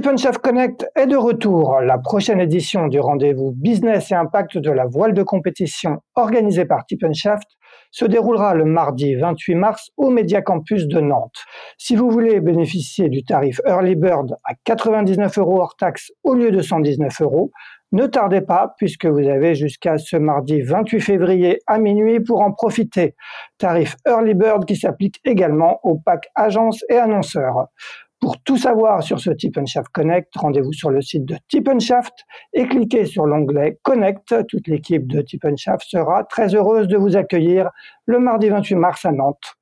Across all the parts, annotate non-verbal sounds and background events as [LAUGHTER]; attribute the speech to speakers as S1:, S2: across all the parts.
S1: Tip Chef Connect est de retour. La prochaine édition du rendez-vous Business et Impact de la voile de compétition organisée par Tip Shaft se déroulera le mardi 28 mars au Média Campus de Nantes. Si vous voulez bénéficier du tarif Early Bird à 99 euros hors taxe au lieu de 119 euros, ne tardez pas puisque vous avez jusqu'à ce mardi 28 février à minuit pour en profiter. Tarif Early Bird qui s'applique également aux packs agences et annonceurs. Pour tout savoir sur ce Tip Shaft Connect, rendez-vous sur le site de Tip et cliquez sur l'onglet Connect. Toute l'équipe de Tip Shaft sera très heureuse de vous accueillir le mardi 28 mars à Nantes.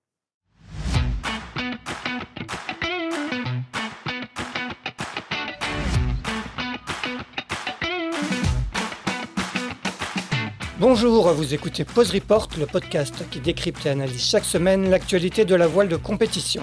S1: Bonjour, vous écoutez Pause Report, le podcast qui décrypte et analyse chaque semaine l'actualité de la voile de compétition.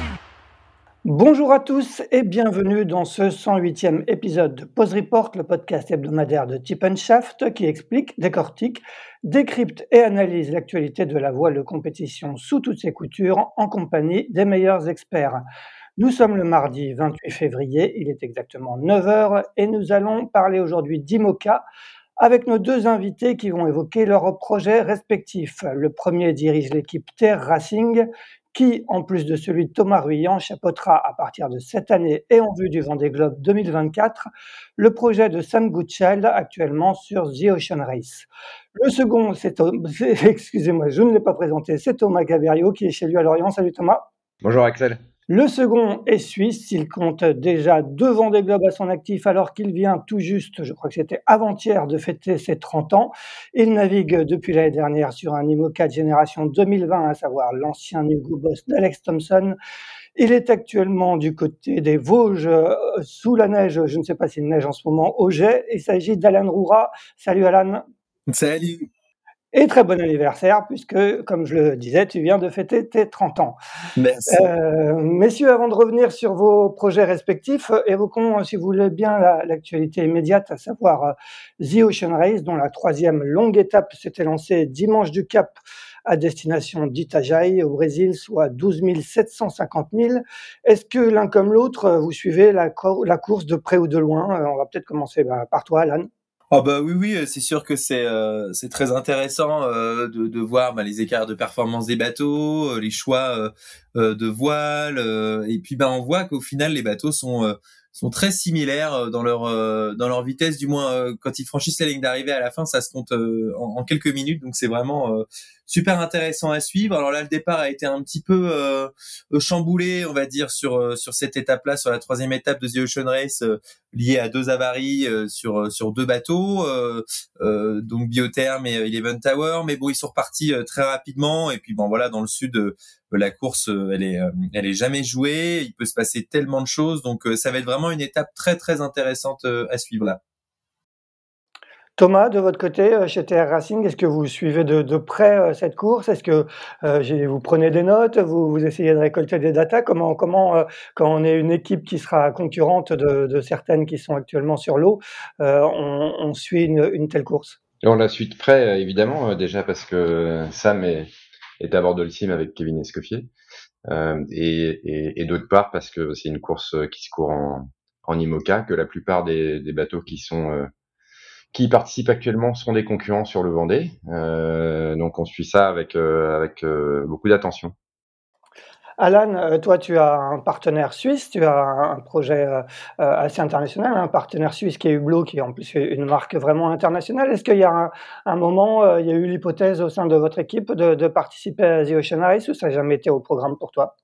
S1: Bonjour à tous et bienvenue dans ce 108e épisode de Pause Report, le podcast hebdomadaire de Tip Shaft qui explique, décortique, décrypte et analyse l'actualité de la voile de compétition sous toutes ses coutures en compagnie des meilleurs experts. Nous sommes le mardi 28 février, il est exactement 9h et nous allons parler aujourd'hui d'IMOCA avec nos deux invités qui vont évoquer leurs projets respectifs. Le premier dirige l'équipe Terre Racing qui, en plus de celui de Thomas Ruyant, chapeautera à partir de cette année et en vue du Vendée Globe 2024 le projet de Sam Goodchild actuellement sur The Ocean Race. Le second, c'est, [LAUGHS] excusez-moi, je ne l'ai pas présenté, c'est Thomas Gaverio qui est chez lui à Lorient. Salut Thomas.
S2: Bonjour Axel.
S1: Le second est suisse. Il compte déjà deux Vendée Globe à son actif alors qu'il vient tout juste, je crois que c'était avant-hier, de fêter ses 30 ans. Il navigue depuis l'année dernière sur un IMOCA de génération 2020, à savoir l'ancien Nugo Boss d'Alex Thompson. Il est actuellement du côté des Vosges, euh, sous la neige. Je ne sais pas s'il neige en ce moment au jet. Il s'agit d'Alan Roura. Salut Alan.
S3: Salut.
S1: Et très bon anniversaire, puisque, comme je le disais, tu viens de fêter tes 30 ans.
S3: Merci.
S1: Euh, messieurs, avant de revenir sur vos projets respectifs, évoquons, si vous voulez bien, l'actualité immédiate, à savoir euh, The Ocean Race, dont la troisième longue étape s'était lancée dimanche du Cap à destination d'Itajaí au Brésil, soit 12 750 000. Est-ce que l'un comme l'autre, vous suivez la, la, course de près ou de loin? Euh, On va peut-être commencer bah, par toi, Alan.
S3: Oh bah oui oui c'est sûr que c'est euh, c'est très intéressant euh, de, de voir bah, les écarts de performance des bateaux, euh, les choix de voile et puis bah on voit qu'au final les bateaux sont sont très similaires dans leur dans leur vitesse du moins quand ils franchissent la ligne d'arrivée à la fin ça se compte en, en, quelques minutes donc c'est vraiment super intéressant à suivre. Alors là, le départ a été un petit peu euh, chamboulé, on va dire, sur euh, sur cette étape-là, sur la troisième étape de The Ocean Race, euh, liée à deux avaries euh, sur sur deux bateaux, donc Biotherm et Eleven Tower. Mais bon, ils sont repartis très rapidement. Et puis bon, voilà, dans le sud, la course, elle est elle est jamais jouée. Il peut se passer tellement de choses, donc ça va être vraiment une étape très très intéressante à suivre là.
S1: Thomas, de votre côté, euh, chez TR Racing, est-ce que vous suivez de, près euh, cette course? Est-ce que euh, vous prenez des notes? Vous, essayez de récolter des datas Comment, quand on est une équipe qui sera concurrente de, certaines qui sont actuellement sur l'eau, on, suit une, telle course?
S2: On la suit de près, évidemment, déjà parce que Sam est, à bord de le avec Kevin Escoffier. et, d'autre part parce que c'est une course qui se court en, IMOCA, que la plupart des bateaux qui sont qui participent actuellement sont des concurrents sur le Vendée. Euh, donc on suit ça avec, euh, avec euh, beaucoup d'attention.
S1: Alan, toi, tu as un partenaire suisse, tu as un projet assez international, un partenaire suisse qui est Hublot, qui est en plus une marque vraiment internationale. Est-ce qu'il y a un, moment, il y a eu l'hypothèse au sein de votre équipe de, de participer à The Ocean Race ou ça n'a jamais été au programme pour toi?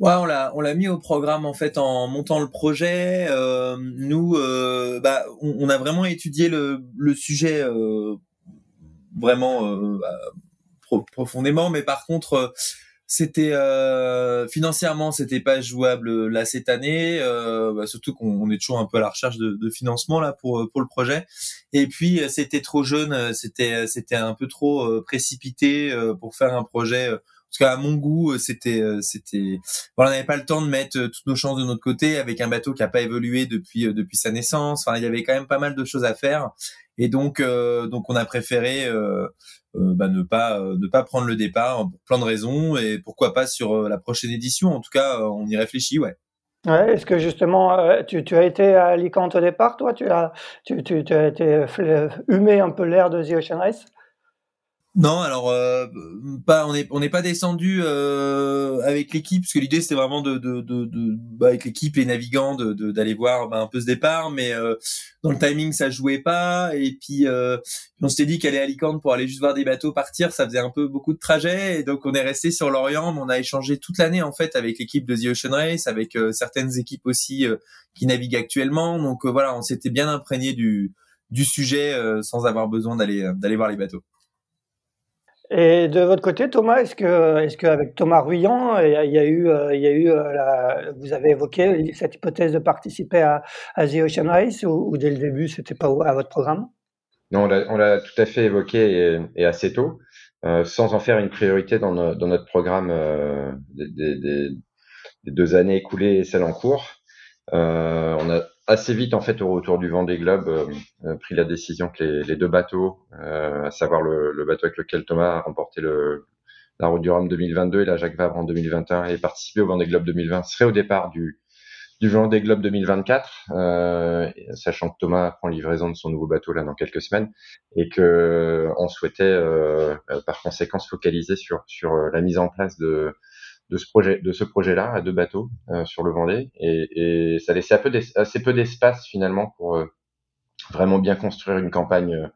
S3: Ouais, on l'a on l'a mis au programme en fait en montant le projet. Euh, nous, euh, bah, on, a vraiment étudié le, le sujet euh, vraiment bah, profondément, mais par contre, c'était euh, financièrement c'était pas jouable là cette année. Euh, bah, surtout qu'on est toujours un peu à la recherche de, de, financement là pour pour le projet. Et puis c'était trop jeune c'était c'était un peu trop précipité pour faire un projet parce qu'à mon goût c'était c'était on n'avait pas le temps de mettre toutes nos chances de notre côté avec un bateau qui a pas évolué depuis depuis sa naissance. Enfin il y avait quand même pas mal de choses à faire. Et donc donc on a préféré euh, bah, ne pas euh, ne pas prendre le départ pour plein de raisons. Et pourquoi pas sur euh, la prochaine édition. En tout cas, on y réfléchit, ouais.
S1: Ouais, est-ce que justement, tu, tu, as été à Alicante au départ, toi? Tu as, tu, tu, tu as été humé un peu l'air de The Ocean Race?
S3: Non, alors euh, pas on est n'est pas descendu euh, avec l'équipe parce que l'idée c'était vraiment de de, de, bah, avec l'équipe et navigants d'aller voir bah, un peu ce départ, mais euh, dans le timing ça jouait pas et puis euh, on s'était dit qu'aller à Alicante pour aller juste voir des bateaux partir, ça faisait un peu beaucoup de trajets et donc on est resté sur l'Orient, mais on a échangé toute l'année en fait avec l'équipe de The Ocean Race, avec certaines équipes aussi qui naviguent actuellement, donc voilà on s'était bien imprégné du du sujet sans avoir besoin d'aller d'aller voir les bateaux.
S1: Et de votre côté, Thomas, est-ce que, est-ce qu'avec Thomas Ruyant, il y a eu, il y a eu euh, la, vous avez évoqué cette hypothèse de participer à, à The Ocean Race ou, dès le début, c'était pas à votre programme?
S2: Non, on l'a tout à fait évoqué et, assez tôt, euh, sans en faire une priorité dans, notre programme euh, des, deux années écoulées et celles en cours. Euh, on a assez vite, en fait, au retour du Vendée Globe, euh, euh, pris la décision que les, les deux bateaux, euh, à savoir le, le, bateau avec lequel Thomas a remporté le, la Route du Rhum 2022 et la Jacques Vabre en 2021 et participé au Vendée Globe 2020, seraient au départ du, du Vendée Globe 2024, euh, sachant que Thomas prend livraison de son nouveau bateau là dans quelques semaines et que on souhaitait euh, par conséquent se focaliser sur sur la mise en place de de ce projet, de ce projet-là à deux bateaux euh, sur le Vendée, et, et ça laissait assez peu d'espace finalement pour euh, vraiment bien construire une campagne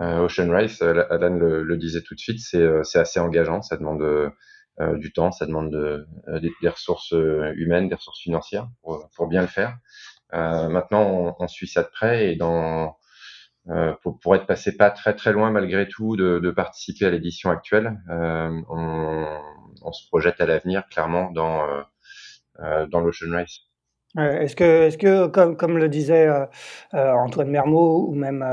S2: euh, Ocean Race. Alan le, le, disait tout de suite, c'est assez engageant, ça demande du temps, ça demande de, des, ressources humaines, des ressources financières pour, pour bien le faire. maintenant, on, on, suit ça de près et dans euh, pour, pour, être passé pas très très loin malgré tout de, participer à l'édition actuelle. Euh, on, on, se projette à l'avenir clairement dans euh, euh dans l'Ocean Race.
S1: Est-ce que, est-ce que comme, comme le disait euh, euh, Antoine Mermot ou même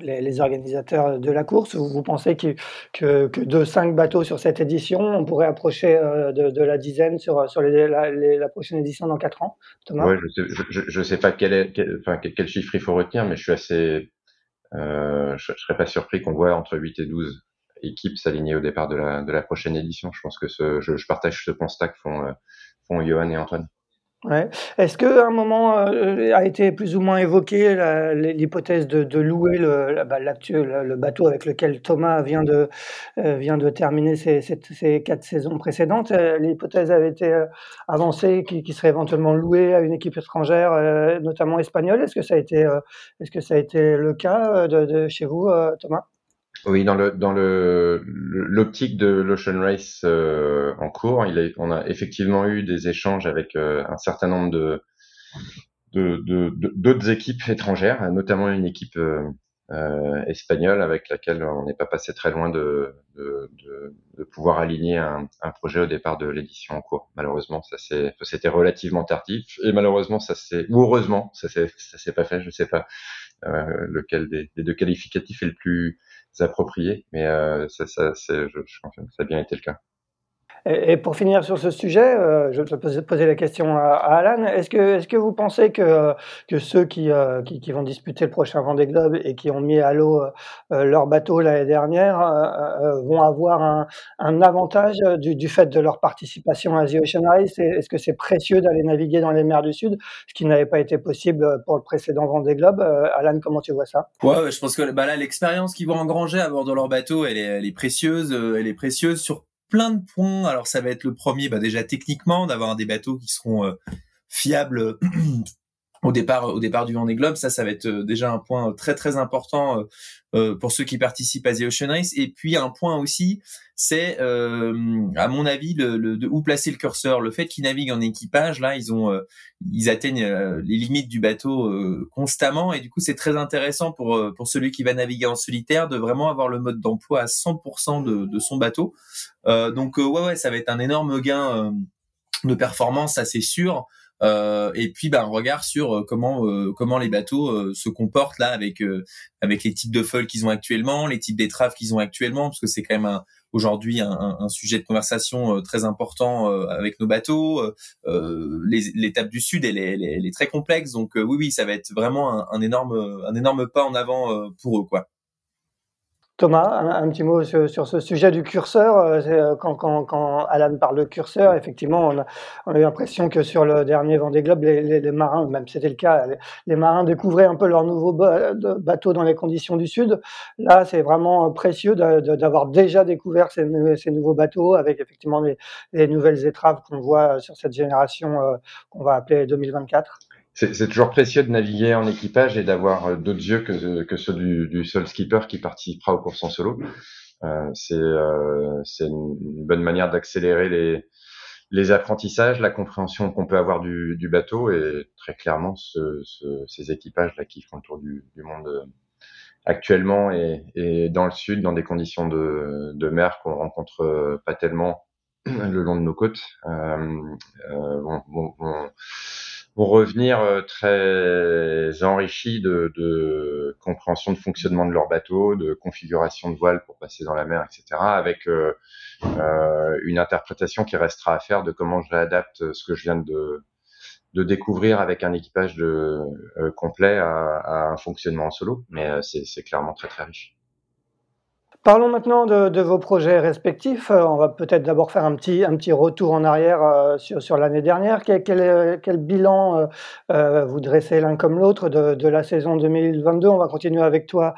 S1: les, organisateurs de la course, vous, vous pensez que, que, de cinq bateaux sur cette édition, on pourrait approcher de, la dizaine sur, sur la, prochaine édition dans quatre ans
S2: Thomas? Ouais, je sais, je, je sais pas quel, est, enfin, quel, chiffre il faut retenir, mais je suis assez. je, je serais pas surpris qu'on voit entre 8 et 12 équipes s'aligner au départ de la, de la prochaine édition. Je pense que je, partage ce constat que font, euh, font Johan et Antoine.
S1: Est-ce qu'à un moment euh, a été plus ou moins évoqué l'hypothèse de, louer le, bah, le, bateau avec lequel Thomas vient de, euh, terminer ses, quatre saisons précédentes? L'hypothèse avait été avancée qui, qui, serait éventuellement loué à une équipe étrangère, notamment espagnole. Est-ce que ça a été, est-ce que ça a été le cas chez vous, Thomas?
S2: Oui, dans le dans le l'optique de l'Ocean Race euh, en cours, il est, on a effectivement eu des échanges avec euh, un certain nombre de d'autres de, équipes étrangères, notamment une équipe euh, euh, espagnole avec laquelle on n'est pas passé très loin de, de, de pouvoir aligner un, un, projet au départ de l'édition en cours. Malheureusement, ça c'était relativement tardif et malheureusement ça s'est ou heureusement ça s'est ça s'est pas fait, je sais pas lequel des, des deux qualificatifs est le plus approprié, mais euh, ça, ça, je, je confirme ça a bien été le cas.
S1: Et, pour finir sur ce sujet, euh, je vais poser la question à, Alan. Est-ce que, est-ce que vous pensez que, que ceux qui, euh, qui, qui, vont disputer le prochain Vendée Globe et qui ont mis à l'eau euh, leur bateau l'année dernière vont avoir un, un avantage du, fait de leur participation à The Ocean Race? Est-ce que c'est précieux d'aller naviguer dans les mers du Sud, ce qui n'avait pas été possible pour le précédent Vendée Globe? Alan, comment tu vois ça?
S3: Ouais, je pense que bah l'expérience qu'ils vont engranger à bord de leur bateau, elle est, elle est précieuse. Elle est précieuse sur plein de points. Alors ça va être le premier, bah déjà techniquement, d'avoir des bateaux qui seront euh, fiables [CLEARS THROAT] au départ au départ du Vendée Globe ça ça va être déjà un point très très important euh, pour ceux qui participent à The Ocean Race. Et puis un point aussi c'est euh, à mon avis le, le, de où placer le curseur. Le fait qu'ils naviguent en équipage là ils ont ils atteignent les limites du bateau constamment. Et du coup c'est très intéressant pour pour celui qui va naviguer en solitaire de vraiment avoir le mode d'emploi à 100% de, de son bateau. Donc ouais ouais ça va être un énorme gain de performance ça c'est sûr euh, et puis bah, un regard sur euh, comment euh, comment les bateaux se comportent là avec avec les types de foils qu'ils ont actuellement, les types d'étraves qu'ils ont actuellement, parce que c'est quand même aujourd'hui un, un, sujet de conversation très important avec nos bateaux. L'étape du sud, elle est, elle est, très complexe, donc oui, oui, ça va être vraiment un, un énorme, un énorme pas en avant pour eux, quoi.
S1: Thomas, un, petit mot sur, ce sujet du curseur. Euh, euh, quand, Alan parle de curseur, effectivement, on a, eu l'impression que sur le dernier Vendée Globe, les, les, marins, même c'était le cas, les, marins découvraient un peu leur nouveau bateau dans les conditions du Sud. Là, c'est vraiment précieux d'avoir déjà découvert ces, ces, nouveaux bateaux avec effectivement les, les nouvelles étraves qu'on voit sur cette génération euh, qu'on va appeler 2024
S2: c'est toujours précieux de naviguer en équipage et d'avoir euh, d'autres yeux que, que ceux du, du, seul skipper qui participera aux courses en solo. Euh, c'est euh, une bonne manière d'accélérer les, les apprentissages, la compréhension qu'on peut avoir du, du, bateau et très clairement ce, ce, ces équipages là qui font le tour du, du monde euh, actuellement et, et, dans le sud dans des conditions de, de mer qu'on rencontre euh, pas tellement le long de nos côtes euh, vont, vont, vont pour revenir euh, très enrichis de, de, compréhension de fonctionnement de leur bateau, de configuration de voile pour passer dans la mer, etc., avec euh, euh, une interprétation qui restera à faire de comment je réadapte ce que je viens de, de découvrir avec un équipage de, euh, complet à, à, un fonctionnement en solo. Mais c'est clairement très très riche.
S1: Parlons maintenant de, vos projets respectifs. Euh, on va peut-être d'abord faire un petit, un petit retour en arrière euh, sur, sur l'année dernière. Quel, quel, bilan euh, vous dressez l'un comme l'autre de, de, la saison 2022 On va continuer avec toi,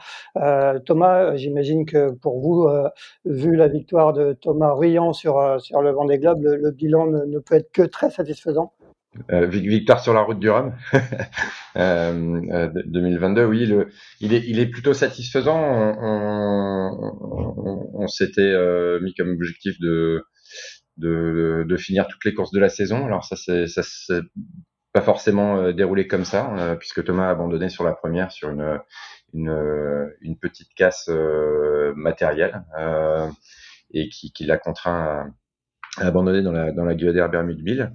S1: Thomas. J'imagine que pour vous, vu la victoire de Thomas Riant sur, sur le Vendée Globe, le, le bilan ne peut être que très satisfaisant.
S2: Euh, victoire sur la route du Rhum, [LAUGHS] euh, 2022. Oui, il est, plutôt satisfaisant. On, s'était euh, mis comme objectif de, finir toutes les courses de la saison. Alors ça, c'est, s'est pas forcément euh, déroulé comme ça, euh, puisque Thomas a abandonné sur la première sur une, petite casse matérielle et qui, l'a contraint à, abandonner dans la, dans la Guyader Bermude Bill.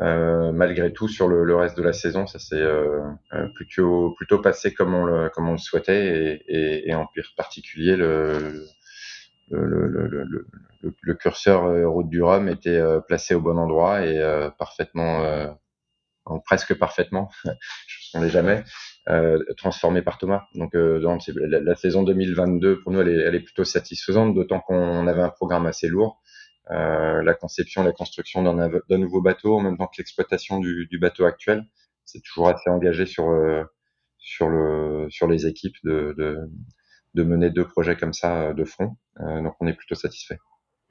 S2: Euh, malgré tout, sur le, le, reste de la saison, ça s'est euh, euh, plutôt plutôt passé comme on le comme on le souhaitait et, et, et en particulier le le, le, curseur route du Rhum était placé au bon endroit et parfaitement, en presque parfaitement, [LAUGHS] je ne l'ai jamais, transformé par Thomas. Donc, la, la, saison 2022 pour nous elle est, elle est plutôt satisfaisante, d'autant qu'on avait un programme assez lourd. Euh, la conception, la construction d'un nouveau bateau en même temps que l'exploitation du, bateau actuel. C'est toujours assez engagé sur euh, sur le sur les équipes de, mener deux projets comme ça euh, de front. donc on est plutôt satisfait.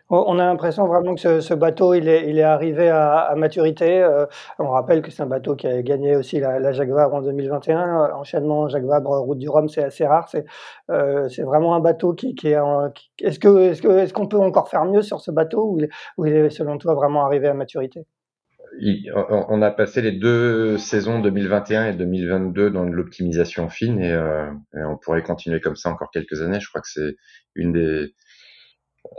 S1: On a l'impression vraiment que ce, bateau, il est, arrivé à, maturité. Euh, on rappelle que c'est un bateau qui a gagné aussi la, la Jacques Vabre en 2021. Enchaînement Jacques Vabre, Route du Rhum, c'est assez rare. C'est euh, vraiment un bateau qui, est. Est-ce qu'on peut encore faire mieux sur ce bateau ou il, est selon toi vraiment arrivé à maturité?
S2: On a passé les deux saisons 2021 et 2022 dans l'optimisation fine euh, et, on pourrait continuer comme ça encore quelques années. Je crois que c'est une des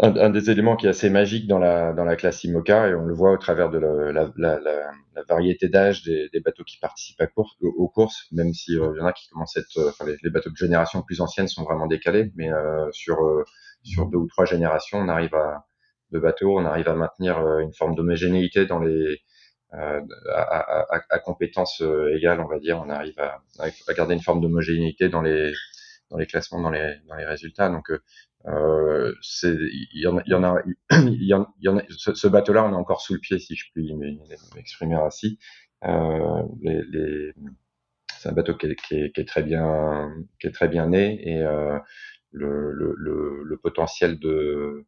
S2: un, un, des éléments qui est assez magique dans la, dans la classe IMOCA, et on le voit au travers de la, la, la, variété d'âge des, des, bateaux qui participent à aux, courses, même si euh, y en a qui commencent à être, euh, enfin, les, bateaux de génération plus ancienne sont vraiment décalés, mais euh, sur, euh, sur deux ou trois générations, on arrive à, de bateaux, on arrive à maintenir une forme d'homogénéité dans les, à, à, à, compétences égales, on va dire, on arrive à, à garder une forme d'homogénéité dans les, dans les classements, dans les, dans les résultats. Donc, euh, il [CLEARS THROAT] il y en il y en, ce, bateau-là, on est encore sous le pied, si je puis m'exprimer ainsi. Euh, les, les, c'est un bateau qui est, qui, est, qui est, très bien, qui est très bien né et euh, le, le, le, le, potentiel de,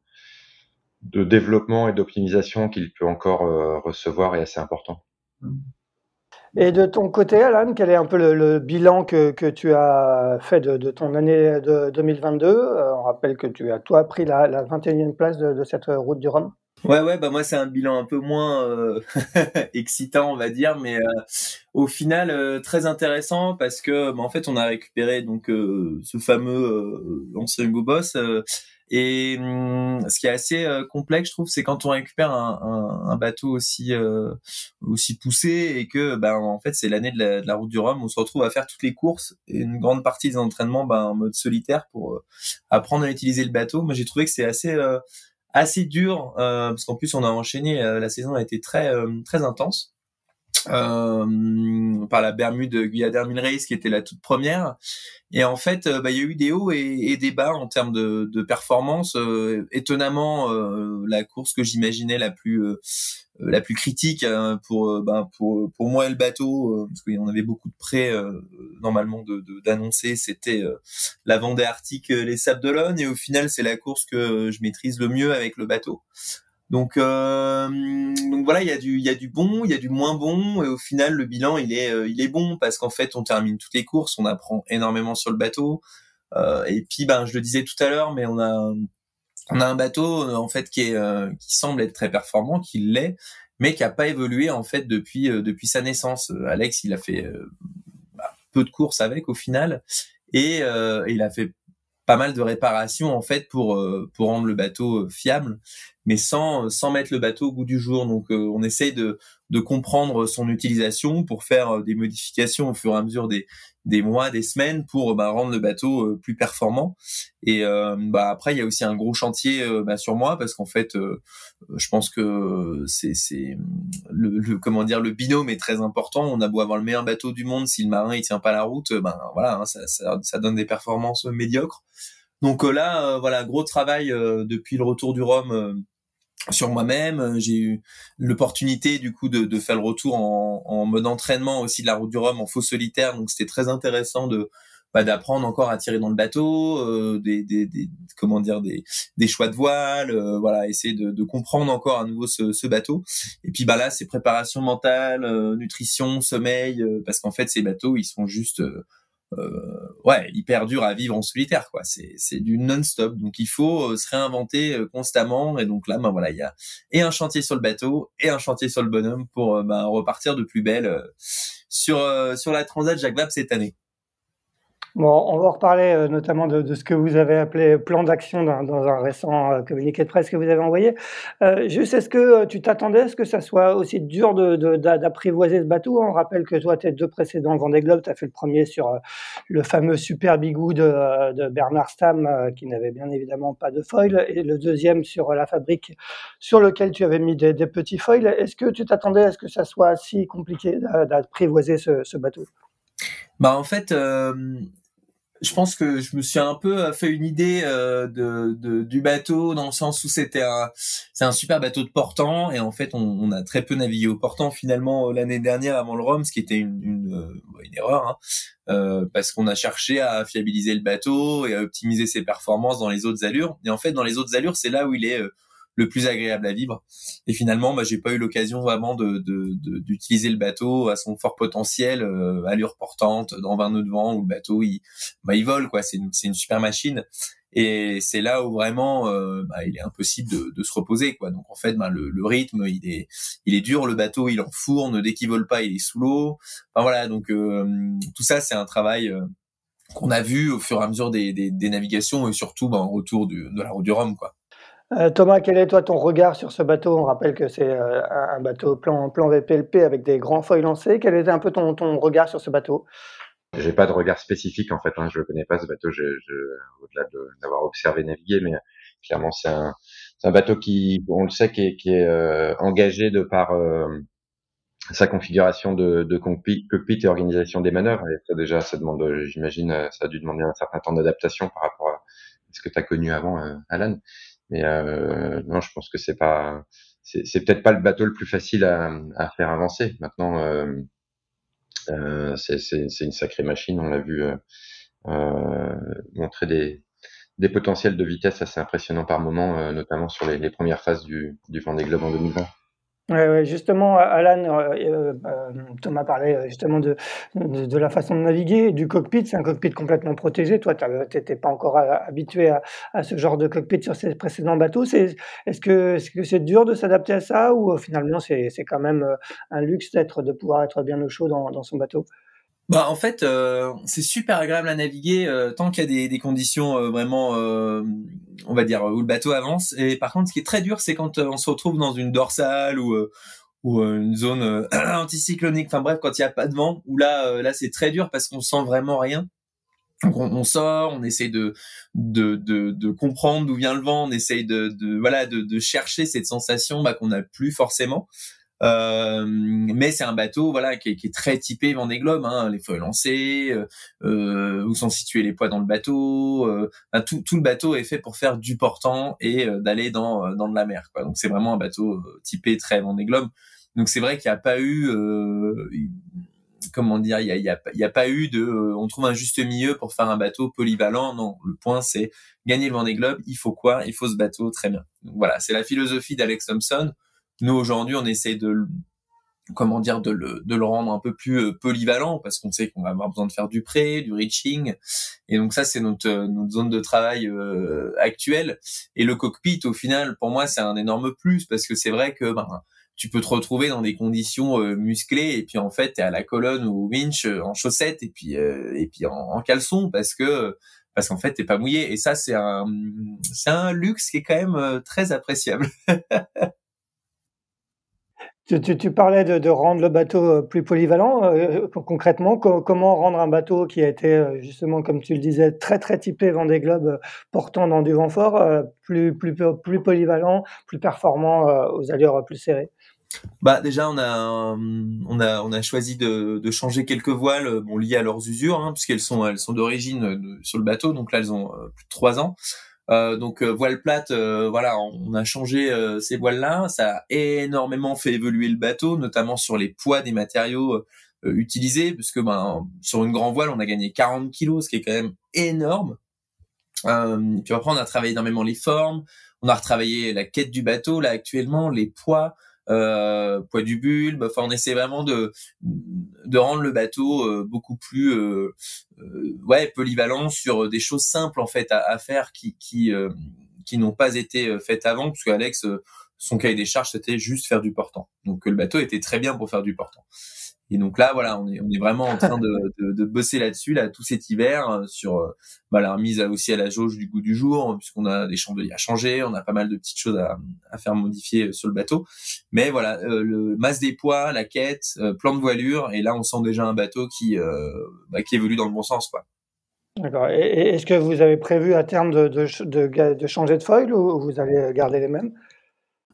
S2: de développement et d'optimisation qu'il peut encore euh, recevoir est assez important.
S1: Et de ton côté, Alan, quel est un peu le, bilan que, tu as fait de, ton année de 2022 euh, On rappelle que tu as, toi, pris la, la 21e place de, cette route du Rhum.
S3: Ouais, ouais, bah moi c'est un bilan un peu moins euh, [LAUGHS] excitant, on va dire, mais euh, au final euh, très intéressant parce que, bah, en fait, on a récupéré donc ce fameux ancien Hugo Boss et hum, ce qui est assez euh, complexe, je trouve, c'est quand on récupère un, un, un bateau aussi euh, aussi poussé et que, ben, en fait, c'est l'année de la, de la, route du Rhum. On se retrouve à faire toutes les courses et une grande partie des entraînements, ben, en mode solitaire pour euh, apprendre à utiliser le bateau. Moi, j'ai trouvé que c'est assez assez dur parce qu'en plus, on a enchaîné. la saison a été très très intense. Euh, par la Bermude Guyadère Race qui était la toute première. Et en fait, euh, bah, il y a eu des hauts et, des bas en termes de, de performance. Euh, étonnamment, la course que j'imaginais la plus la plus critique hein, pour bah, pour pour moi et le bateau, parce qu'il y en avait beaucoup de prêts normalement de d'annoncer, c'était la Vendée Arctique, les Sables d'Olonne, et au final, c'est la course que je maîtrise le mieux avec le bateau. Donc, euh, donc voilà, il y a du, il y a du bon, il y a du moins bon, et au final le bilan il est, euh, il est bon parce qu'en fait on termine toutes les courses, on apprend énormément sur le bateau, euh, et puis ben je le disais tout à l'heure, mais on a, on a un bateau euh, en fait qui est, euh, qui semble être très performant, qui l'est, mais qui a pas évolué en fait depuis, depuis sa naissance. Alex il a fait bah, peu de courses avec au final, et il a fait pas mal de réparations en fait pour pour rendre le bateau fiable mais sans sans mettre le bateau au goût du jour. Donc euh, on essaye de de comprendre son utilisation pour faire euh, des modifications au fur et à mesure des des mois, des semaines pour bah, rendre le bateau euh, plus performant. Et bah après il y a aussi un gros chantier bah, sur moi parce qu'en fait je pense que c'est c'est le, comment le binôme est très important. On a beau avoir le meilleur bateau du monde si le marin il tient pas la route, ben voilà hein, ça, donne des performances médiocres. Donc là voilà gros travail depuis le retour du Rhum sur moi-même. Euh, j'ai eu l'opportunité du coup de, de, faire le retour en, en, mode entraînement aussi de la route du Rhum en faux solitaire, donc c'était très intéressant de bah, d'apprendre encore à tirer dans le bateau, euh, des, des, des, comment dire des, des choix de voile, euh, voilà, essayer de, de, comprendre encore à nouveau ce, ce, bateau. Et puis bah là, c'est préparation mentale, nutrition, sommeil, parce qu'en fait ces bateaux ils sont juste euh, ouais hyper dur à vivre en solitaire quoi. C'est c'est du non-stop. Donc il faut euh, se réinventer euh, constamment. Et donc là ben voilà il y a et un chantier sur le bateau et un chantier sur le bonhomme pour ben, repartir de plus belle sur sur la Transat Jacques Vabre cette année
S1: Bon, on va reparler euh, notamment de, de, ce que vous avez appelé plan d'action dans, un récent euh, communiqué de presse que vous avez envoyé. Euh, juste, est-ce que euh, tu t'attendais à ce que ça soit aussi dur d'apprivoiser ce bateau? On rappelle que toi, tes deux précédents Vendée Globe, tu as fait le premier sur le fameux Super Bigou de, de Bernard Stam, qui n'avait bien évidemment pas de foil, et le deuxième sur la fabrique, sur lequel tu avais mis des, petits foils. Est-ce que tu t'attendais à ce que ça soit si compliqué d'apprivoiser ce, bateau?
S3: Bah en fait, je pense que je me suis un peu euh, fait une idée euh, de, de, du bateau dans le sens où c'était un c'est un super bateau de portant et en fait on, on a très peu navigué au portant finalement euh, l'année dernière avant le Rhum ce qui était une une, une erreur hein, euh, parce qu'on a cherché à fiabiliser le bateau et à optimiser ses performances dans les autres allures. Et en fait dans les autres allures c'est là où il est le plus agréable à vivre. Et finalement, bah, j'ai pas eu l'occasion vraiment de, d'utiliser le bateau à son fort potentiel, euh, allure portante, dans 20 nœuds de vent, où le bateau il, bah, il vole quoi. C'est une, c'est une super machine. Et c'est là où vraiment, euh, bah, il est impossible de, de, se reposer quoi. Donc en fait, bah, le, le, rythme, il est, il est dur. Le bateau, il enfourne. Dès qu'il vole pas, il est sous l'eau. Enfin voilà. Donc euh, tout ça, c'est un travail euh, qu'on a vu au fur et à mesure des, des, des navigations et surtout bah, en retour du, de la route du Rhum quoi.
S1: Euh, Thomas, quel est toi ton regard sur ce bateau? On rappelle que c'est euh, un bateau plan, plan VPLP avec des grands feuilles lancées. Quel était un peu ton, ton regard sur ce bateau?
S2: J'ai pas de regard spécifique en fait. Hein. Je ne connais pas ce bateau. Je, je, au-delà d'avoir observé naviguer, mais clairement c'est un, un, bateau qui, on le sait, qui est, qui est euh, engagé de par sa configuration de, de cockpit, et organisation des manœuvres. Et déjà, ça demande, j'imagine, ça a dû demander un certain temps d'adaptation par rapport à ce que tu as connu avant, Alan. Mais euh, non, je pense que c'est pas, c'est peut-être pas le bateau le plus facile à, à faire avancer. Maintenant, euh, euh, c'est une sacrée machine. On l'a vu euh, euh, montrer des, des potentiels de vitesse assez impressionnants par moment, euh, notamment sur les, les, premières phases du, du Vendée Globe en 2020.
S1: Ouais, justement, Alan, euh, euh, Thomas parlait justement de, de, la façon de naviguer, du cockpit. C'est un cockpit complètement protégé. Toi, tu n'étais pas encore habitué à, ce genre de cockpit sur ces précédents bateaux. Est-ce que c'est -ce c'est dur de s'adapter à ça ou finalement c'est quand même un luxe d'être de pouvoir être bien au chaud dans, dans son bateau?
S3: Bah en fait, euh, c'est super agréable à naviguer euh, tant qu'il y a des, des conditions euh, vraiment, on va dire, où le bateau avance. Et par contre, ce qui est très dur, c'est quand on se retrouve dans une dorsale ou ou une zone [CLEARS THROAT] anticyclonique. Enfin bref, quand il n'y a pas de vent, où là, là, c'est très dur parce qu'on sent vraiment rien. Donc on, sort, on essaye de de, de, de comprendre d'où vient le vent, on essaye de, de voilà de, de chercher cette sensation bah, qu'on n'a plus forcément. Euh, mais c'est un bateau voilà qui est, qui est, très typé Vendée Globe, hein, les feux lancés, euh, euh, où sont situés les poids dans le bateau, euh, tout, tout, le bateau est fait pour faire du portant et euh, d'aller dans dans de la mer. Quoi. Donc c'est vraiment un bateau typé très Vendée Globe. Donc c'est vrai qu'il n'y a pas eu comment dire, il y a, a, a, pas eu de, on trouve un juste milieu pour faire un bateau polyvalent. Non, le point c'est gagner le Vendée Globe. Il faut quoi? Il faut ce bateau, très bien. Donc voilà, c'est la philosophie d'Alex Thompson. Nous aujourd'hui, on essaie de comment dire de le, de le rendre un peu plus euh, polyvalent parce qu'on sait qu'on va avoir besoin de faire du prêt, du reaching. Et donc ça c'est notre euh, notre zone de travail euh, actuelle. Et le cockpit au final pour moi c'est un énorme plus parce que c'est vrai que ben tu peux te retrouver dans des conditions musclées et puis en fait tu es à la colonne ou au winch en chaussettes et puis et puis en, en, caleçon parce que parce qu'en fait t'es pas mouillé. Et ça c'est un c'est un luxe qui est quand même très appréciable [LAUGHS]
S1: Tu, parlais de, rendre le bateau euh, plus polyvalent. Euh, concrètement, comment rendre un bateau qui a été, euh, justement, comme tu le disais, très très typé Vendée Globe, portant dans du vent fort, plus, plus, plus polyvalent, plus performant aux allures plus serrées?
S3: Bah déjà on a on a on a choisi de, changer quelques voiles liées à leurs usures hein, puisqu'elles sont elles sont d'origine sur le bateau. Donc là elles ont plus de trois ans. euh, donc euh, voile plate, euh, voilà, on a changé ces voiles-là. Ça a énormément fait évoluer le bateau, notamment sur les poids des matériaux utilisés, parce que ben, sur une grande voile, on a gagné 40 kilos, ce qui est quand même énorme. puis après, on a travaillé énormément les formes, on a retravaillé la quête du bateau là actuellement, les poids, euh, poids du bulbe. Enfin, on essaie vraiment de de rendre le bateau euh, beaucoup plus euh, ouais polyvalent sur des choses simples en fait à, à faire qui qui qui n'ont pas été faites avant, parce qu'Alex son cahier des charges c'était juste faire du portant. Donc le bateau était très bien pour faire du portant. Et donc là, voilà, on est, vraiment en train de, bosser là-dessus, là, tout cet hiver, euh, sur euh, bah, la remise aussi à la jauge du goût du jour, puisqu'on a des chandeliers à changer, on a pas mal de petites choses à, faire modifier euh, sur le bateau. Mais voilà, le masse des poids, la quête, plan de voilure, et là, on sent déjà un bateau qui, bah, évolue dans le bon sens, quoi.
S1: D'accord. Et est-ce que vous avez prévu à terme de, de, de changer de foil ou vous allez garder les mêmes?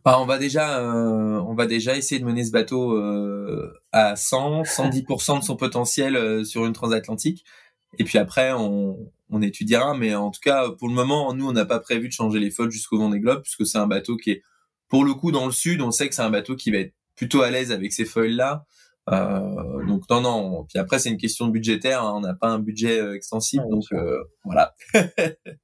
S3: Bah, on va déjà, euh, on va déjà essayer de mener ce bateau euh, à 100, 110% de son potentiel euh, sur une transatlantique. Et puis après, on, on étudiera. Mais en tout cas, pour le moment, nous, on n'a pas prévu de changer les flottes jusqu'au Vendée Globe, puisque c'est un bateau qui est, pour le coup, dans le sud, on sait que c'est un bateau qui va être plutôt à l'aise avec ces feuilles-là. Euh, donc non, non. Puis après, c'est une question budgétaire. Hein. On n'a pas un budget extensible, donc voilà. [LAUGHS]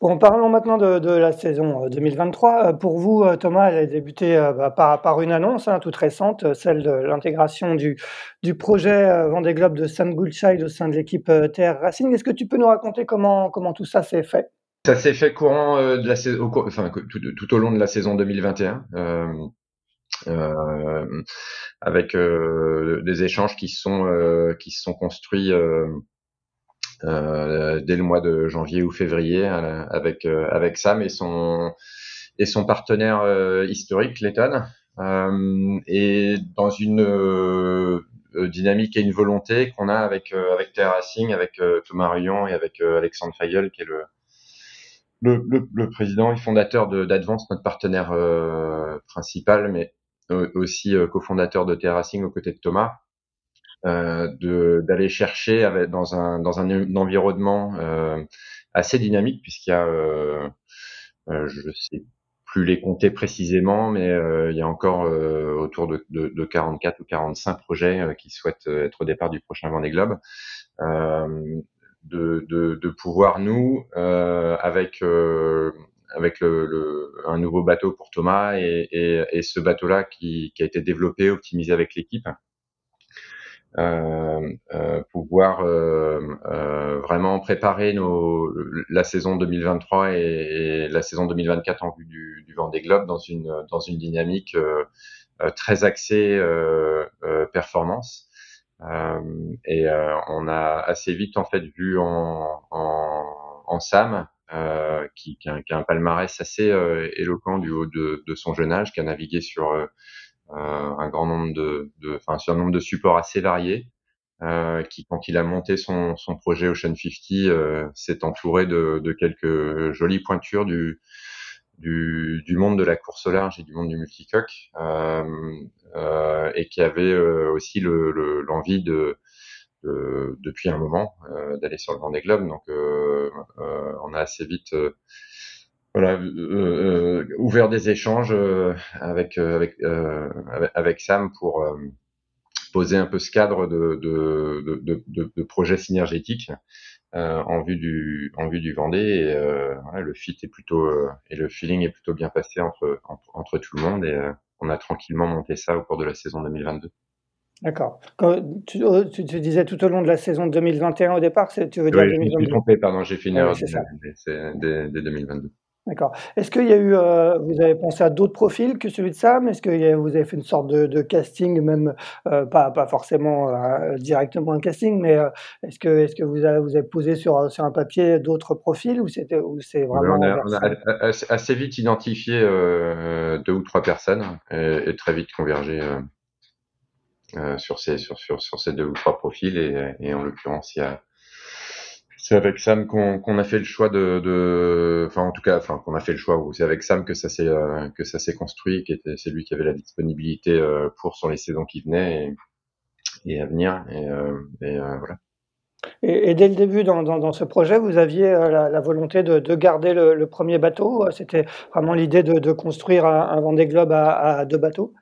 S1: Bon, parlons maintenant de, la saison 2023. Euh, euh, pour vous, euh, Thomas, elle a débuté bah, par, une annonce hein, toute récente, celle de l'intégration du, projet Vendée Globe de Sam Goulchild au sein de l'équipe TR Racing. Est-ce que tu peux nous raconter comment, tout ça s'est fait?
S2: Ça s'est fait tout, au long de la saison 2021. avec des échanges qui qui se sont construits euh, dès le mois de janvier ou février euh, avec euh, avec Sam et son et son partenaire historique Letton et dans une dynamique et une volonté qu'on a avec avec Terra Racing, avec Thomas Ruyon et avec Alexandre Fayol qui est le le, le, le, président et fondateur d'Advance, notre partenaire principal, mais aussi cofondateur de Terra Racing aux côtés de Thomas. Euh, d'aller chercher avec, dans un dans un, environnement euh, assez dynamique puisqu'il y a euh, euh, je sais plus les compter précisément, mais il y a encore autour de, de, de, 44 ou 45 projets qui souhaitent être au départ du prochain Vendée Globe. De, de, de, pouvoir nous, avec avec le, un nouveau bateau pour Thomas et, et, et ce bateau-là qui, qui, a été développé, optimisé avec l'équipe. Euh, euh, pouvoir euh, euh, vraiment préparer nos, la saison 2023 et, la saison 2024 en vue du, du Vendée Globe dans une, dans une dynamique très axée performance. et on a assez vite en fait vu en, en, en Sam euh, qui, qui, a, qui, a, un palmarès assez euh, éloquent du haut de, de, son jeune âge, qui a navigué sur euh, un grand nombre de, de, enfin, sur un nombre de supports assez variés, qui, quand il a monté son, son projet Ocean 50, s'est entouré de, de, quelques jolies pointures du, du, du, monde de la course au large et du monde du multicoque, et qui avait aussi l'envie le, de depuis un moment euh, d'aller sur le Vendée Globe. Donc, euh, euh, on a assez vite voilà, ouvert des échanges avec, avec, avec Sam pour poser un peu ce cadre de, de, de, de, de projets synergétiques euh, en vue du en vue du Vendée et euh, ouais, le fit est plutôt euh, et le feeling est plutôt bien passé entre entre, entre tout le monde et on a tranquillement monté ça au cours de la saison 2022.
S1: D'accord. Tu, tu, tu, disais tout au long de la saison 2021 au départ, tu veux dire
S2: oui, 2022 Je me suis trompé, pardon, j'ai une erreur dès, 2022.
S1: D'accord. Est-ce qu'il y a eu, euh, vous avez pensé à d'autres profils que celui de Sam? Est-ce que vous avez fait une sorte de, de casting, même euh, pas, pas forcément euh, directement un casting, mais est-ce que, est-ce que vous, avez, vous avez posé sur, sur un papier d'autres profils ou c'était, ou c'est vraiment
S2: on a, on a, assez vite identifié deux ou trois personnes et, et très vite convergé sur ces sur, sur, sur ces deux ou trois profils et, et en l'occurrence il y a c'est avec Sam qu'on a fait le choix de, enfin en tout cas qu'on a fait le choix c'est avec Sam que ça s'est euh, construit c'est lui qui avait la disponibilité euh, pour sur les saisons qui venaient et, à venir et, euh, voilà
S1: et, dès le début dans, ce projet, vous aviez la, volonté de, de garder le, premier bateau? C'était vraiment l'idée de, construire un, un Vendée Globe à deux bateaux?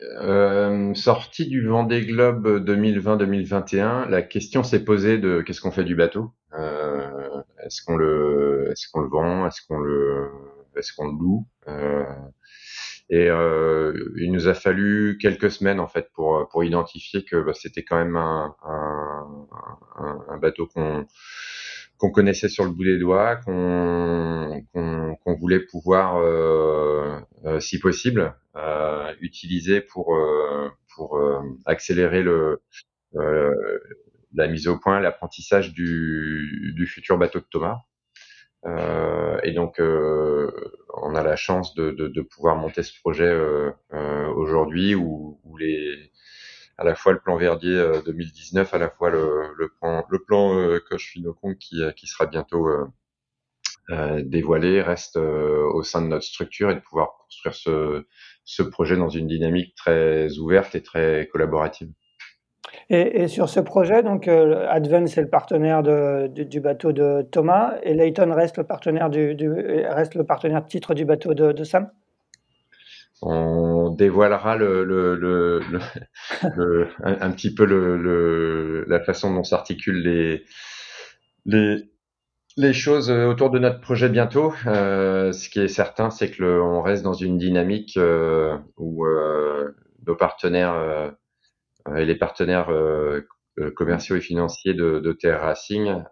S2: Euh, sortie du Vendée Globe 2020-2021, la question s'est posée de qu'est-ce qu'on fait du bateau? Euh, Est-ce qu'on le, est-ce qu'on le vend? Est-ce qu'on le, est-ce qu'on le loue? Euh, Et euh, il nous a fallu quelques semaines en fait pour pour identifier que bah, c'était quand même un, un, un, un bateau qu'on qu'on connaissait sur le bout des doigts, qu'on voulait pouvoir, euh, euh, si possible, euh, utiliser pour accélérer la mise au point, l'apprentissage du, du futur bateau de Thomas. et donc, on a la chance de, pouvoir monter ce projet aujourd'hui où, où les à la fois le plan Verdier 2019, à la fois le, plan, le plan euh, Coche Finocon qui, qui sera bientôt euh, dévoilé reste au sein de notre structure et de pouvoir construire ce, projet dans une dynamique très ouverte et très collaborative.
S1: Et, sur ce projet, donc euh, Advent c'est le partenaire du, bateau de Thomas et Layton reste le partenaire du, reste le partenaire titre du bateau de Sam?
S2: On dévoilera le, le, le, le [LAUGHS] un, un, petit peu le, la façon dont s'articulent les, les, les choses autour de notre projet bientôt. Euh, ce qui est certain, c'est que le, on reste dans une dynamique euh, où euh, nos partenaires et les partenaires commerciaux et financiers de, de Racing,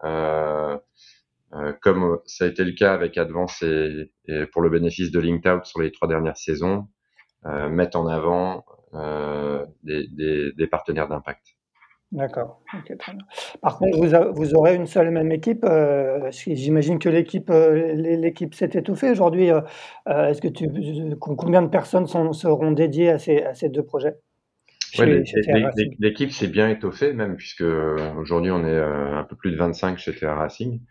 S2: comme ça a été le cas avec Advance et, et pour le bénéfice de Linked Out sur les trois dernières saisons, mettent en avant des, des, partenaires d'impact.
S1: D'accord. Par contre, vous, aurez une seule et même équipe. Euh, J'imagine que l'équipe euh, s'est étouffée aujourd'hui. Euh, euh, Est-ce que combien de personnes seront dédiées à ces deux projets?
S2: Ouais, L'équipe s'est bien étoffée même puisque aujourd'hui on est un peu plus de 25 chez TR Racing.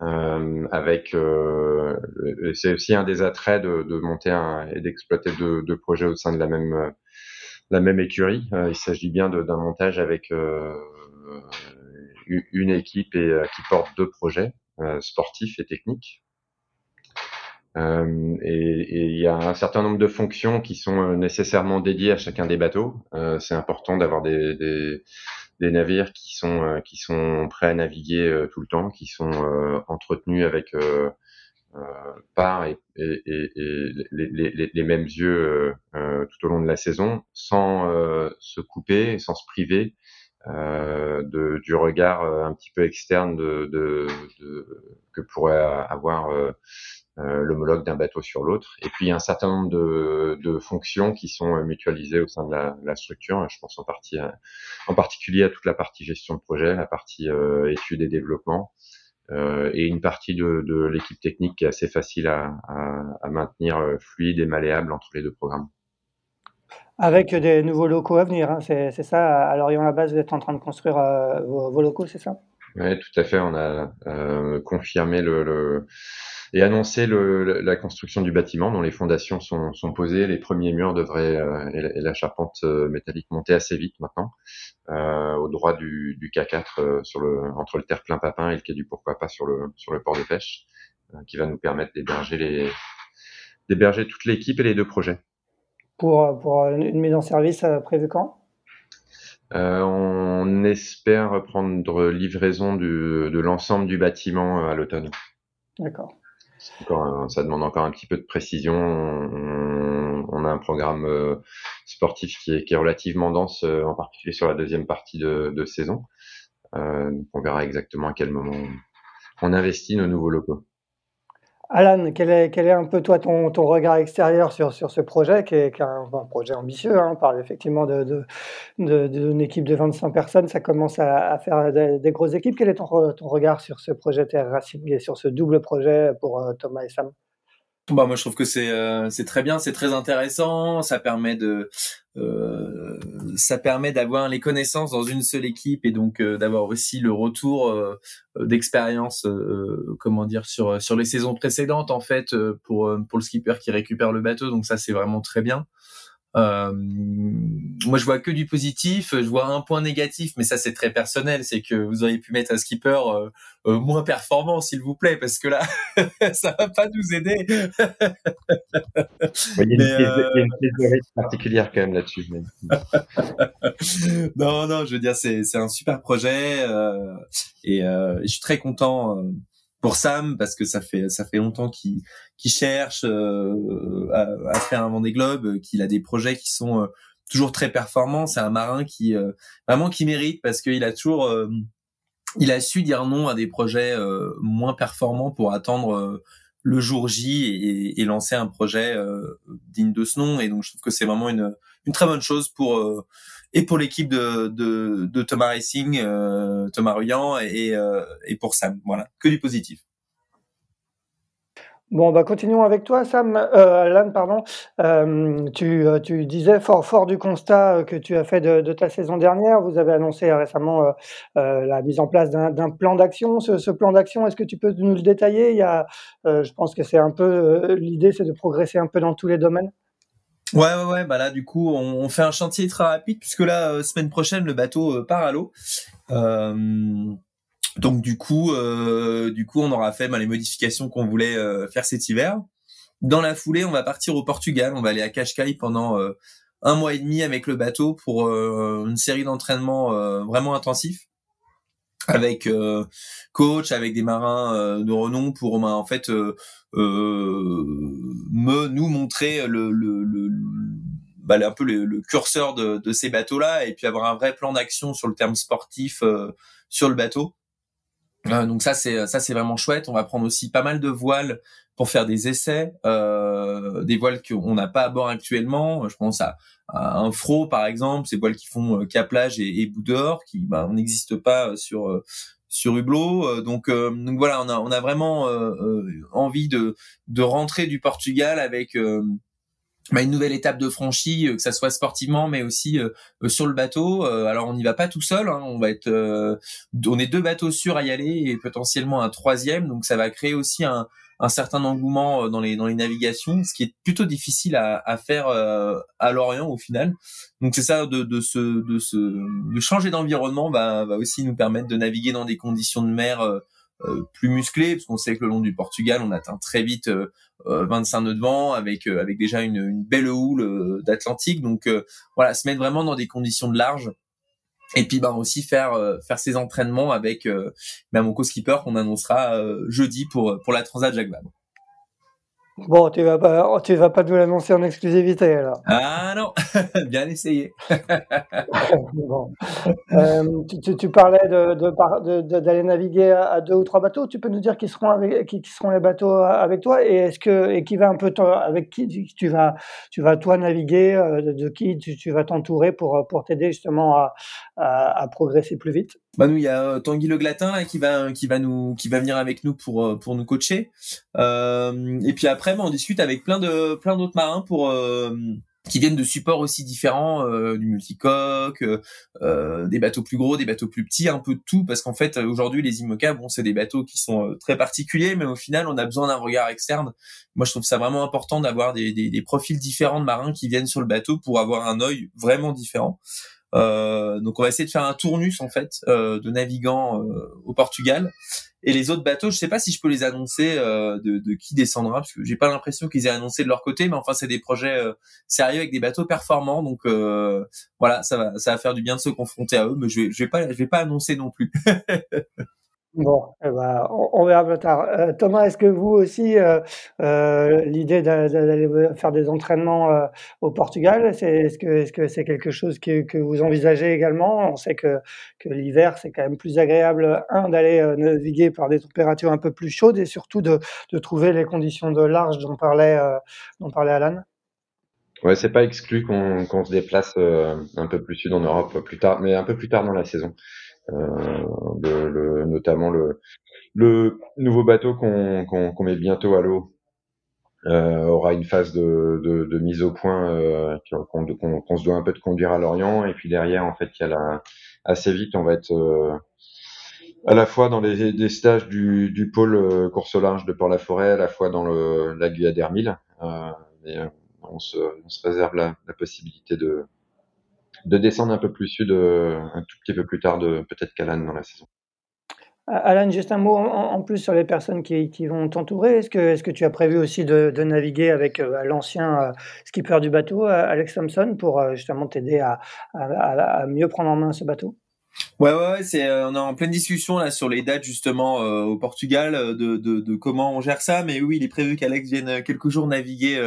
S2: avec c'est aussi un des attraits de, de monter un, et d'exploiter deux, deux projets au sein de la même la même écurie. Euh, il s'agit bien d'un montage avec euh, une équipe et euh, qui porte deux projets sportifs et techniques. Euh, et il y a un certain nombre de fonctions qui sont nécessairement dédiées à chacun des bateaux. Euh, c'est important d'avoir des, des, des, navires qui sont qui sont prêts à naviguer tout le temps, qui sont entretenus avec part et, et, et, les, les, les, mêmes yeux tout au long de la saison, sans se couper, sans se priver de, du regard un petit peu externe de, de, de que pourrait avoir euh, l'homologue d'un bateau sur l'autre. Et puis il y a un certain nombre de, de fonctions qui sont euh, mutualisées au sein de la, la structure. Je pense en partie, en particulier à toute la partie gestion de projet, la partie euh, études et développement, euh, et une partie de, de l'équipe technique qui est assez facile à, à, à, maintenir fluide et malléable entre les deux programmes.
S1: Avec des nouveaux locaux à venir, hein, c'est ça. À Lorient-la-Base, vous êtes en train de construire vos, vos, locaux, c'est ça?
S2: Oui, tout à fait. On a confirmé le, le et annoncer le, la construction du bâtiment dont les fondations sont, sont posées. Les premiers murs devraient euh, et, la, charpente euh, métallique monter assez vite maintenant, euh, au droit du, du K4 euh, sur le, entre le terre-plein Papin et le quai du Pourquoi pas sur le, sur le port de pêche, qui va nous permettre d'héberger les d'héberger toute l'équipe et les deux projets.
S1: Pour, pour une mise en service prévue quand?
S2: Euh, on espère prendre livraison du, de l'ensemble du bâtiment à l'automne.
S1: D'accord
S2: ça demande encore un petit peu de précision. On, a un programme euh, sportif qui est, relativement dense, euh, en particulier sur la deuxième partie de, saison. Euh, on verra exactement à quel moment on investit nos nouveaux locaux.
S1: Alan, quel est, un peu toi ton, regard extérieur sur, ce projet qui est, un, projet ambitieux hein, On parle effectivement d'une équipe de 25 personnes, ça commence à, faire des, grosses équipes. Quel est ton, regard sur ce projet Terre Racing et sur ce double projet pour euh, Thomas et Sam?
S3: Bah moi je trouve que c'est euh, c'est très bien, c'est très intéressant, ça permet de euh, ça permet d'avoir les connaissances dans une seule équipe et donc euh, d'avoir aussi le retour euh, d'expérience comment dire sur sur les saisons précédentes en fait pour pour le skipper qui récupère le bateau donc ça c'est vraiment très bien. Euh, moi, je vois que du positif. Je vois un point négatif, mais ça c'est très personnel. C'est que vous auriez pu mettre un skipper euh, euh, moins performant, s'il vous plaît, parce que là, [LAUGHS] ça va pas nous aider.
S2: il y a une, [LAUGHS] mais, particulière quand même là-dessus. [LAUGHS]
S3: non, non, je veux dire, c'est c'est un super projet et je suis très content pour Sam parce que ça fait ça fait longtemps qu'il cherche euh, à, à, faire un Vendée Globe, qu'il a des projets qui sont euh, toujours très performants. C'est un marin qui euh, vraiment qui mérite parce qu'il a toujours il a su dire non à des projets moins performants pour attendre le jour J et, et lancer un projet digne de ce nom. Et donc je trouve que c'est vraiment une une très bonne chose pour et pour l'équipe de, de, Thomas Racing, euh, Thomas Ruyant et, euh, et pour Sam. Voilà, que du positif.
S1: Bon, bah continuons avec toi, Sam, euh, Alan, pardon. Tu, tu, disais fort, fort du constat que tu as fait de, de ta saison dernière. Vous avez annoncé récemment la mise en place d'un plan d'action. Ce, ce, plan d'action, est-ce que tu peux nous le détailler? Il y a, je pense que c'est un peu l'idée, c'est de progresser un peu dans tous les domaines.
S3: Ouais, ouais, ouais. Bah là, du coup, on, on fait un chantier très rapide puisque là, euh, semaine prochaine, le bateau euh, part à l'eau. Euh, donc du coup, du coup, on aura fait bah, les modifications qu'on voulait faire cet hiver. Dans la foulée, on va partir au Portugal. On va aller à Cascais pendant un mois et demi avec le bateau pour une série d'entraînements vraiment intensifs avec coach, avec des marins de renom pour bah, en fait euh, me nous montrer le, le, le bah, un peu le, curseur de, de ces bateaux-là et puis avoir un vrai plan d'action sur le terme sportif euh, sur le bateau. Euh, donc ça c'est ça c'est vraiment chouette. On va prendre aussi pas mal de voiles pour faire des essais, euh, des voiles qu'on n'a pas à bord actuellement. Je pense à, un fro par exemple, ces voiles qui font caplage et, et bout dehors, qui bah, n'existe pas sur sur Hublot. Euh, donc, euh, donc voilà, on a, on a vraiment euh, envie de, de rentrer du Portugal avec bah, une nouvelle étape de franchie, que ça soit sportivement, mais aussi sur le bateau. alors on n'y va pas tout seul, hein, on va être, on est deux bateaux sûrs à y aller et potentiellement un troisième, donc ça va créer aussi un, un certain engouement euh, dans les dans les navigations, ce qui est plutôt difficile à, à faire euh, à l'Orient au final. Donc c'est ça de, de se de se de changer d'environnement va va aussi nous permettre de naviguer dans des conditions de mer euh, plus musclées, parce qu'on sait que le long du Portugal, on atteint très vite 25 nœuds de vent avec avec déjà une, une belle houle d'Atlantique. Donc voilà, se mettre vraiment dans des conditions de large et puis bah aussi faire euh, faire ses entraînements avec euh, mon co-skipper qu'on annoncera euh, jeudi pour pour la Transat Jacques Vabre.
S1: Bon, tu vas pas, tu vas pas nous l'annoncer en exclusivité alors.
S3: Ah non, [LAUGHS] bien essayé. [LAUGHS]
S1: bon. euh, tu, tu, parlais de, d'aller naviguer à, deux ou trois bateaux. Tu peux nous dire qui seront avec, qui, seront les bateaux avec toi et est-ce que et qui va un peu avec qui tu vas, tu vas toi naviguer, euh, de, qui tu, vas t'entourer pour pour t'aider justement à, à, progresser plus vite?
S3: Bah nous il y a euh, Tanguy Le Glatin là, qui va qui va nous qui va venir avec nous pour euh, pour nous coacher. Euh, et puis après on discute avec plein de plein d'autres marins pour euh, qui viennent de supports aussi différents, euh, du multicoque, euh, des bateaux plus gros, des bateaux plus petits, un peu de tout, parce qu'en fait aujourd'hui les IMOCA, bon c'est des bateaux qui sont très particuliers, mais au final on a besoin d'un regard externe. Moi je trouve ça vraiment important d'avoir des, des, des, profils différents de marins qui viennent sur le bateau pour avoir un œil vraiment différent. Euh, donc on va essayer de faire un tournus en fait euh, de navigants euh, au Portugal. Et les autres bateaux, je sais pas si je peux les annoncer de, de, qui descendra, parce que j'ai pas l'impression qu'ils aient annoncé de leur côté, mais enfin c'est des projets sérieux avec des bateaux performants, donc voilà, ça va, ça va faire du bien de se confronter à eux, mais je vais, je vais pas, je vais pas annoncer non plus. [LAUGHS]
S1: Bon, eh ben, on, verra plus tard. Euh, Thomas, est-ce que vous aussi, euh, euh, l'idée d'aller faire des entraînements au Portugal, c'est, est-ce que c'est quelque chose que, vous envisagez également? On sait que, l'hiver, c'est quand même plus agréable, d'aller naviguer par des températures un peu plus chaudes et surtout de, trouver les conditions de large dont parlait, dont parlait Alan.
S2: Ouais, c'est pas exclu qu'on, qu'on se déplace un peu plus sud en Europe plus tard, mais un peu plus tard dans la saison. Euh, le, notamment le, le nouveau bateau qu'on met bientôt à l'eau. Euh, aura une phase de, de, de mise au point euh, qu'on se doit un peu de conduire à Lorient. Et puis derrière en fait il y a la, assez vite on va être euh, à la fois dans les, des stages du, du pôle euh, course au large de Port-la-Forêt à la fois dans le la Guyade d'Hermille euh, on se, on se réserve la, la possibilité de de descendre un peu plus sud, euh, un tout petit peu plus tard, de peut-être qu'Alan dans la saison.
S1: Alan, juste un mot en, plus sur les personnes qui, qui vont t'entourer. Est-ce que, est que tu as prévu aussi de, de naviguer avec euh, l'ancien euh, skipper du bateau, Alex Thompson, pour justement t'aider à, à, à, mieux prendre en main ce bateau?
S3: Ouais, ouais, c'est, on est en pleine discussion là sur les dates justement au Portugal de, de, de, comment on gère ça. Mais oui, il est prévu qu'Alex vienne quelques jours naviguer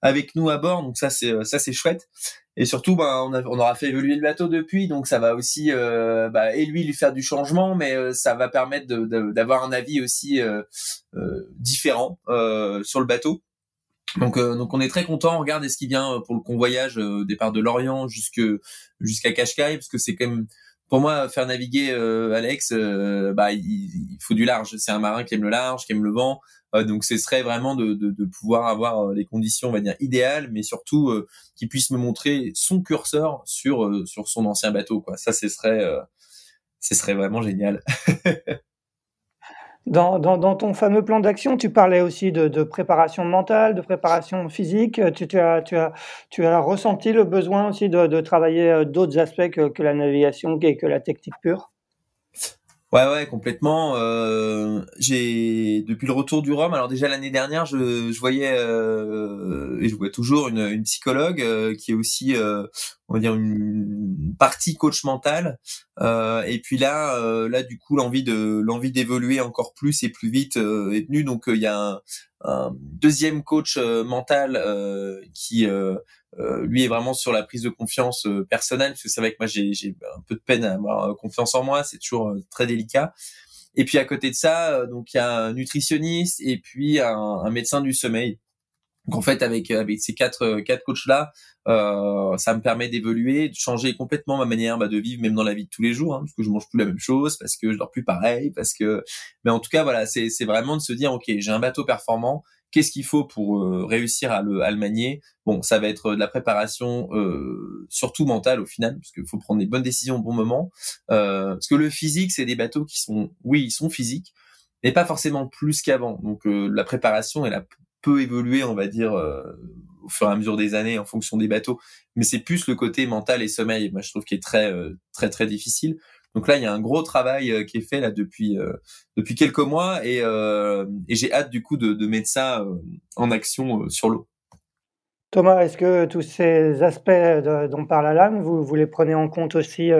S3: avec nous à bord, donc ça c'est ça c'est chouette. Et surtout, bah, on, on, aura fait évoluer le bateau depuis, donc ça va aussi, euh, bah, et lui lui faire du changement, mais euh, ça va permettre d'avoir un avis aussi euh, euh différent sur le bateau. Donc, donc on est très content. On regarde ce qui vient pour le convoyage départ de Lorient jusque jusqu'à Cascais, parce que c'est quand même pour moi faire naviguer Alex, bah il, il, faut du large. C'est un marin qui aime le large, qui aime le vent. Euh, donc ce serait vraiment de, pouvoir avoir euh, les conditions, on va dire, idéales, mais surtout euh, qu'il puisse me montrer son curseur sur sur son ancien bateau. Quoi. Ça, ce serait, ce serait vraiment génial. [LAUGHS]
S1: Dans, dans, ton fameux plan d'action, tu parlais aussi de, préparation mentale, de préparation physique. Tu, tu, as, tu, as, tu as ressenti le besoin aussi de, de travailler d'autres aspects que, que, la navigation et que la technique pure?
S3: Ouais, ouais, complètement. Euh, j'ai depuis le retour du Rhum. Alors déjà l'année dernière, je, je voyais euh, et je vois toujours une, une psychologue euh, qui est aussi, on va dire, une partie coach mental. Et puis là, là du coup, l'envie de l'envie d'évoluer encore plus et plus vite est venue. Donc il y a un, un deuxième coach mental qui euh, lui est vraiment sur la prise de confiance euh, personnelle, parce que c'est vrai que moi j'ai, un peu de peine à avoir euh, confiance en moi, c'est toujours très délicat. Et puis à côté de ça, donc il y a un nutritionniste et puis un, un médecin du sommeil. Donc en fait avec avec ces quatre quatre coachs là, euh, ça me permet d'évoluer, de changer complètement ma manière bah, de vivre, même dans la vie de tous les jours, hein, parce que je mange plus la même chose, parce que je dors plus pareil, parce que. Mais en tout cas voilà, c'est c'est vraiment de se dire ok j'ai un bateau performant, Qu'est-ce qu'il faut pour euh, réussir à le, à le, manier Bon, ça va être de la préparation, euh, surtout mentale au final, parce qu'il faut prendre des bonnes décisions au bon moment. Euh, parce que le physique, c'est des bateaux qui sont, oui, ils sont physiques, mais pas forcément plus qu'avant. Donc euh, la préparation, elle a peu évolué, on va dire, au fur et à mesure des années en fonction des bateaux. Mais c'est plus le côté mental et sommeil, moi je trouve qui est très, très, très difficile. Donc là, il y a un gros travail euh, qui est fait là depuis euh, depuis quelques mois et, euh, et j'ai hâte du coup de, de mettre ça en action sur l'eau.
S1: Thomas, est-ce que tous ces aspects dont parle Alan, vous, vous les prenez en compte aussi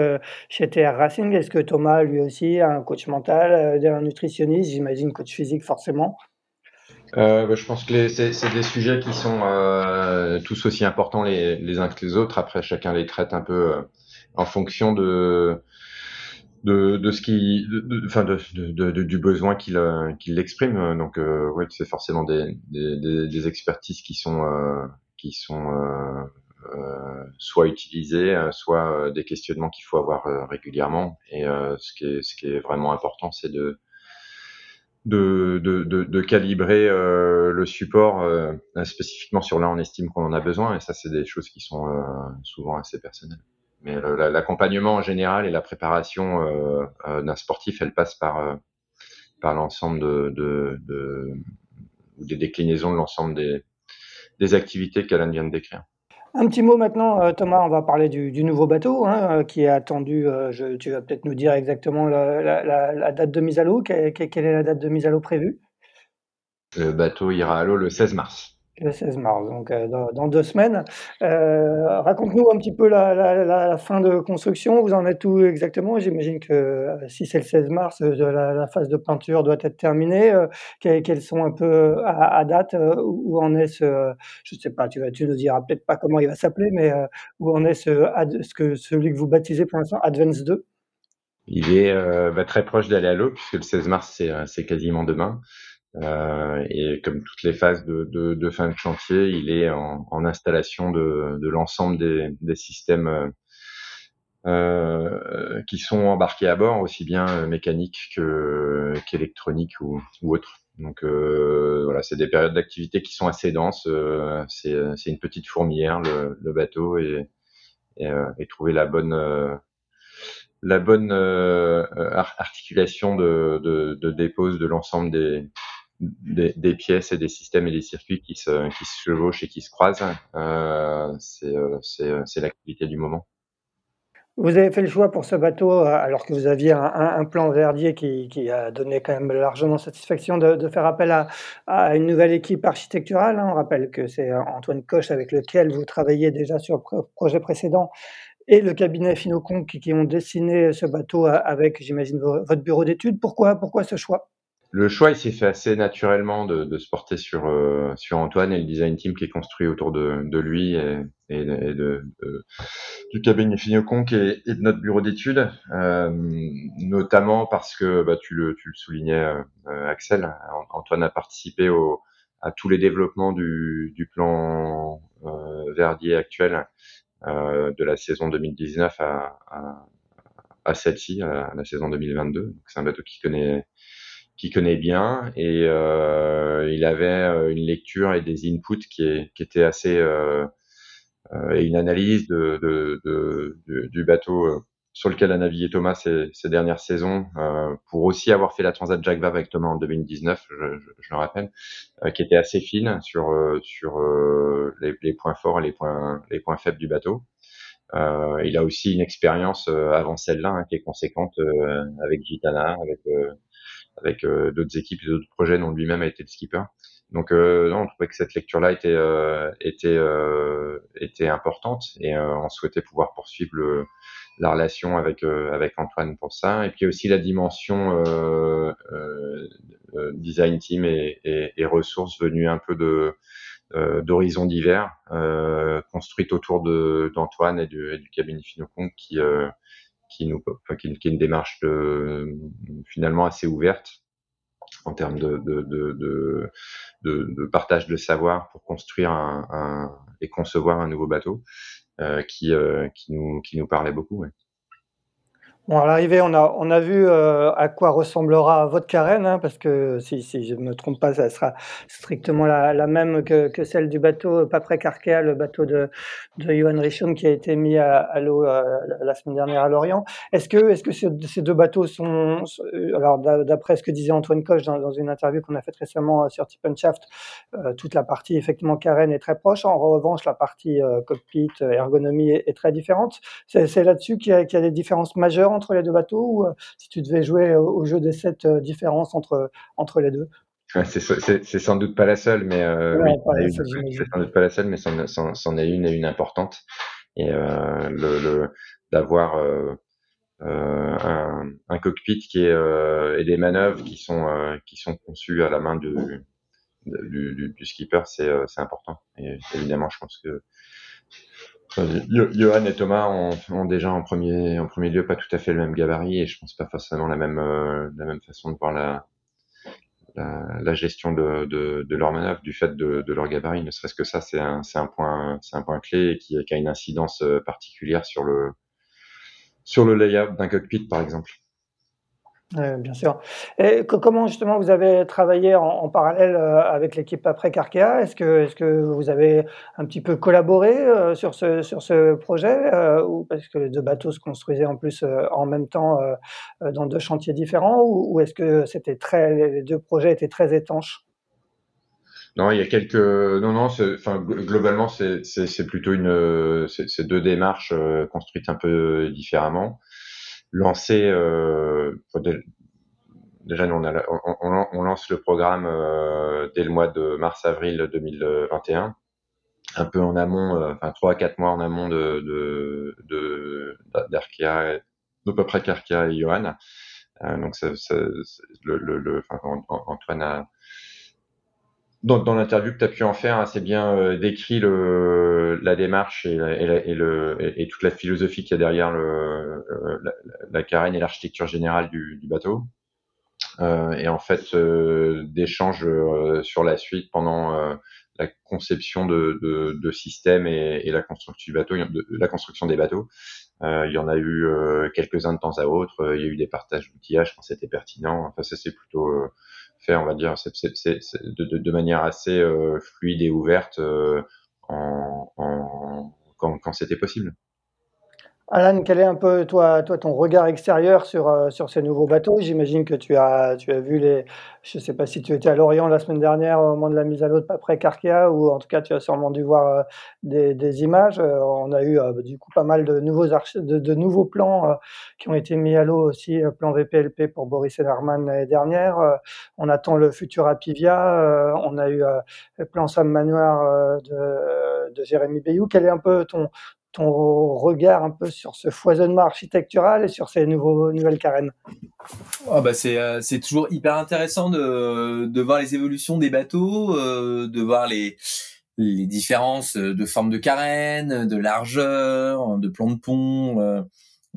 S1: chez TR Racing? Est-ce que Thomas, lui aussi, a un coach mental, un nutritionniste, j'imagine coach physique forcément
S2: euh, bah, Je pense que c'est des sujets qui sont euh, tous aussi importants les, les, uns que les autres. Après, chacun les traite un peu euh, en fonction de de, de ce qui, enfin de, de, de, du besoin qu'il euh, qu'il exprime. Donc, euh, ouais, c'est forcément des, des, des, expertises qui sont euh, qui sont soit utilisées, soit des questionnements qu'il faut avoir régulièrement. Et ce qui est ce qui est vraiment important, c'est de de, de, de, de, calibrer euh, le support euh, spécifiquement sur là on estime qu'on en a besoin et ça c'est des choses qui sont euh, souvent assez personnelles. Mais l'accompagnement en général et la préparation d'un sportif, elle passe par par l'ensemble de, de, de, des déclinaisons de l'ensemble des, des activités qu'Alain vient de décrire.
S1: Un petit mot maintenant, euh, Thomas, on va parler du, nouveau bateau hein, euh, qui est attendu. Euh, je, tu vas peut-être nous dire exactement la, date de mise à l'eau. quelle est la date de mise à l'eau prévue?
S2: Le bateau ira à l'eau le 16 mars.
S1: Le 16 mars, donc euh, dans, deux semaines. Euh, raconte-nous un petit peu la, fin de construction. Vous en êtes où exactement? J'imagine que euh, si c'est le 16 mars, la, phase de peinture doit être terminée. Quelles sont un peu à, date Où en est ce Je ne sais pas. Tu vas, tu nous diras peut-être pas comment il va s'appeler, mais où en est ce, celui que vous baptisez pour l'instant Advance 2
S2: Il est bah, très proche d'aller à l'eau puisque le 16 mars c'est quasiment demain. Euh, et comme toutes les phases de, de, de, fin de chantier, il est en, en installation de, de l'ensemble des, des, systèmes euh, euh qui sont embarqués à bord, aussi bien euh, mécaniques que, qu'électroniques ou, ou autres. Donc euh, voilà, c'est des périodes d'activité qui sont assez denses. Euh, c'est, c'est une petite fourmilière le, le bateau et, et, et, trouver la bonne la bonne articulation de, de, de dépose de l'ensemble des, des, pièces et des systèmes et des circuits qui se, qui se chevauchent et qui se croisent. Euh, euh, euh, c'est l'activité du moment.
S1: Vous avez fait le choix pour ce bateau, alors que vous aviez un, plan Verdier qui, qui, a donné quand même largement satisfaction de, faire appel à, à, une nouvelle équipe architecturale. Hein. On rappelle que c'est Antoine Coche avec lequel vous travailliez déjà sur le projet précédent et le cabinet Finocon qui, qui ont dessiné ce bateau avec, j'imagine, votre bureau d'études. Pourquoi, pourquoi ce choix?
S2: Le choix, il s'est fait assez naturellement de, se porter sur euh, sur Antoine et le design team qui est construit autour de, lui et, de, du cabinet Finoconc et, et de notre bureau d'études, euh, notamment parce que bah, tu le tu le soulignais, euh, Axel, Antoine a participé au, à tous les développements du, plan Verdier actuel de la saison 2019 à, à, à celle-ci, à la saison 2022. C'est un bateau qui connaît qui connaît bien et euh, il avait euh, une lecture et des inputs qui, qui étaient assez euh, euh, et une analyse de, de, de, du bateau euh, sur lequel a navigué Thomas ces, ces dernières saisons, euh, pour aussi avoir fait la Transat Jacques Vabre avec Thomas en 2019, je, je, je le rappelle, qui était assez fine sur sur les, les, points forts et les points les points faibles du bateau. il a aussi une expérience avant celle-là hein, qui est conséquente avec Gitana, avec avec euh, d'autres équipes et d'autres projets dont lui-même a été le skipper. Donc euh, non, on trouvait que cette lecture-là était euh, était était importante et on souhaitait pouvoir poursuivre le, la relation avec avec Antoine pour ça. Et puis aussi la dimension design team et, et, et, ressources venues un peu de d'horizons divers, euh, construites autour d'Antoine et du, du cabinet Finocon qui qui nous, enfin, qui, qui, est une démarche de, finalement assez ouverte en termes de, de, de, de, partage de savoir pour construire un, un, et concevoir un nouveau bateau euh, qui, euh, qui, nous, qui nous parlait beaucoup. Ouais.
S1: Bon, à l'arrivée, on a, on a vu euh, à quoi ressemblera votre carène, hein, parce que si, je ne me trompe pas, ça sera strictement la, même que, celle du bateau Paprec Arkea, le bateau de, de Johan Richon qui a été mis à, à l'eau euh, la semaine dernière à Lorient. Est-ce que, est-ce que ces deux bateaux sont, euh, alors d'après ce que disait Antoine Coche dans, une interview qu'on a faite récemment sur Tip Shaft, euh, toute la partie effectivement carène est très proche. En revanche, la partie cockpit, ergonomie est, est très différente. C'est là-dessus qu'il y, qu y, a des différences majeures entre les deux bateaux ou euh, si tu devais jouer au jeu des sept euh, différences entre, entre les deux?
S2: C'est sans doute pas la seule, mais euh, c'est sans doute pas la seule, mais c'en est une et une importante. Et euh, le, le d'avoir euh, un, un, cockpit qui est et des manœuvres qui sont qui sont conçues à la main de du, du, skipper, c'est important. Et évidemment, je pense que Johan et Thomas ont, déjà en premier, en premier lieu pas tout à fait le même gabarit et je pense pas forcément la même, la même façon de voir la, la, gestion de, de, de, leur manœuvre, du fait de, de leur gabarit, ne serait-ce que ça, c'est un, un, point, c'est un point clé qui, qui, a une incidence euh, particulière sur le, sur le layout d'un cockpit, par exemple
S1: bien sûr. Et comment justement vous avez travaillé en, parallèle euh, avec l'équipe après Carkea? Est-ce que, est que vous avez un petit peu collaboré euh, sur ce, sur ce projet euh, ou parce que les deux bateaux se construisaient en plus en même temps dans deux chantiers différents ou, est-ce que c'était très, les deux projets étaient très étanches?
S2: Non, il y a quelques. Non, non. Enfin, globalement, c'est plutôt une. Deux démarches construites un peu différemment lancé euh, déjà nous on, a, on, on, lance le programme euh, dès le mois de mars-avril 2021 un. Peu en amont euh, enfin trois à quatre mois en amont de de de, peu près qu'Arkea et Johan. Euh, donc ça, ça, le, le, le enfin, Antoine a dans, dans l'interview que tu as pu en faire, assez bien euh, décrit le, la démarche et, et, le, et, toute la philosophie qu'il y a derrière le, la, la, carène et l'architecture générale du, du bateau. Euh, et en fait, euh, d'échanges euh, sur la suite pendant euh, la conception de, de, de systèmes et, la construction du bateau, de, la construction des bateaux. il y en a eu quelques-uns de temps à autre. il y a eu des partages d'outillage quand c'était pertinent. Enfin, ça c'est plutôt fait, on va dire, c'est, c'est, de, de, de, manière assez euh, fluide et ouverte euh, en, en, quand, quand c'était possible.
S1: Alan, quel est un peu toi, toi ton regard extérieur sur, euh, sur ces nouveaux bateaux? J'imagine que tu as, tu as vu les. Je ne sais pas si tu étais à Lorient la semaine dernière au moment de la mise à l'eau de Papré Carquia, ou en tout cas tu as sûrement dû voir euh, des, images. Euh, on a eu du coup pas mal de nouveaux, de, nouveaux plans qui ont été mis à l'eau aussi, plan VPLP pour Boris Enerman l'année dernière. on attend le futur Apivia. on a eu le plan Sam Manoir de, de Jérémy Bayou. Quel est un peu ton, ton regard un peu sur ce foisonnement architectural et sur ces nouveaux, nouvelles carènes?
S3: Oh bah c'est, euh, c'est toujours hyper intéressant de, de voir les évolutions des bateaux, euh, de voir les, les différences de forme de carène, de largeur, de plan de pont. Euh,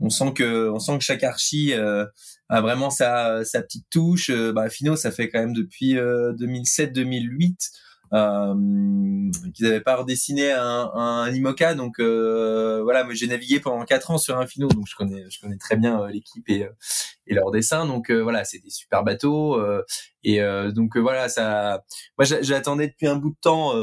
S3: on sent que on sent que chaque archi a vraiment sa, sa petite touche. bah, Fino, ça fait quand même depuis 2007-2008 euh, qu'ils n'avaient pas redessiné un, un IMOCA. Donc euh, voilà, moi j'ai navigué pendant quatre ans sur un Fino, donc je connais, je connais très bien euh, l'équipe et, et leur dessin. Donc voilà, c'est des super bateaux. et donc voilà, ça, moi j'attendais depuis un bout de temps.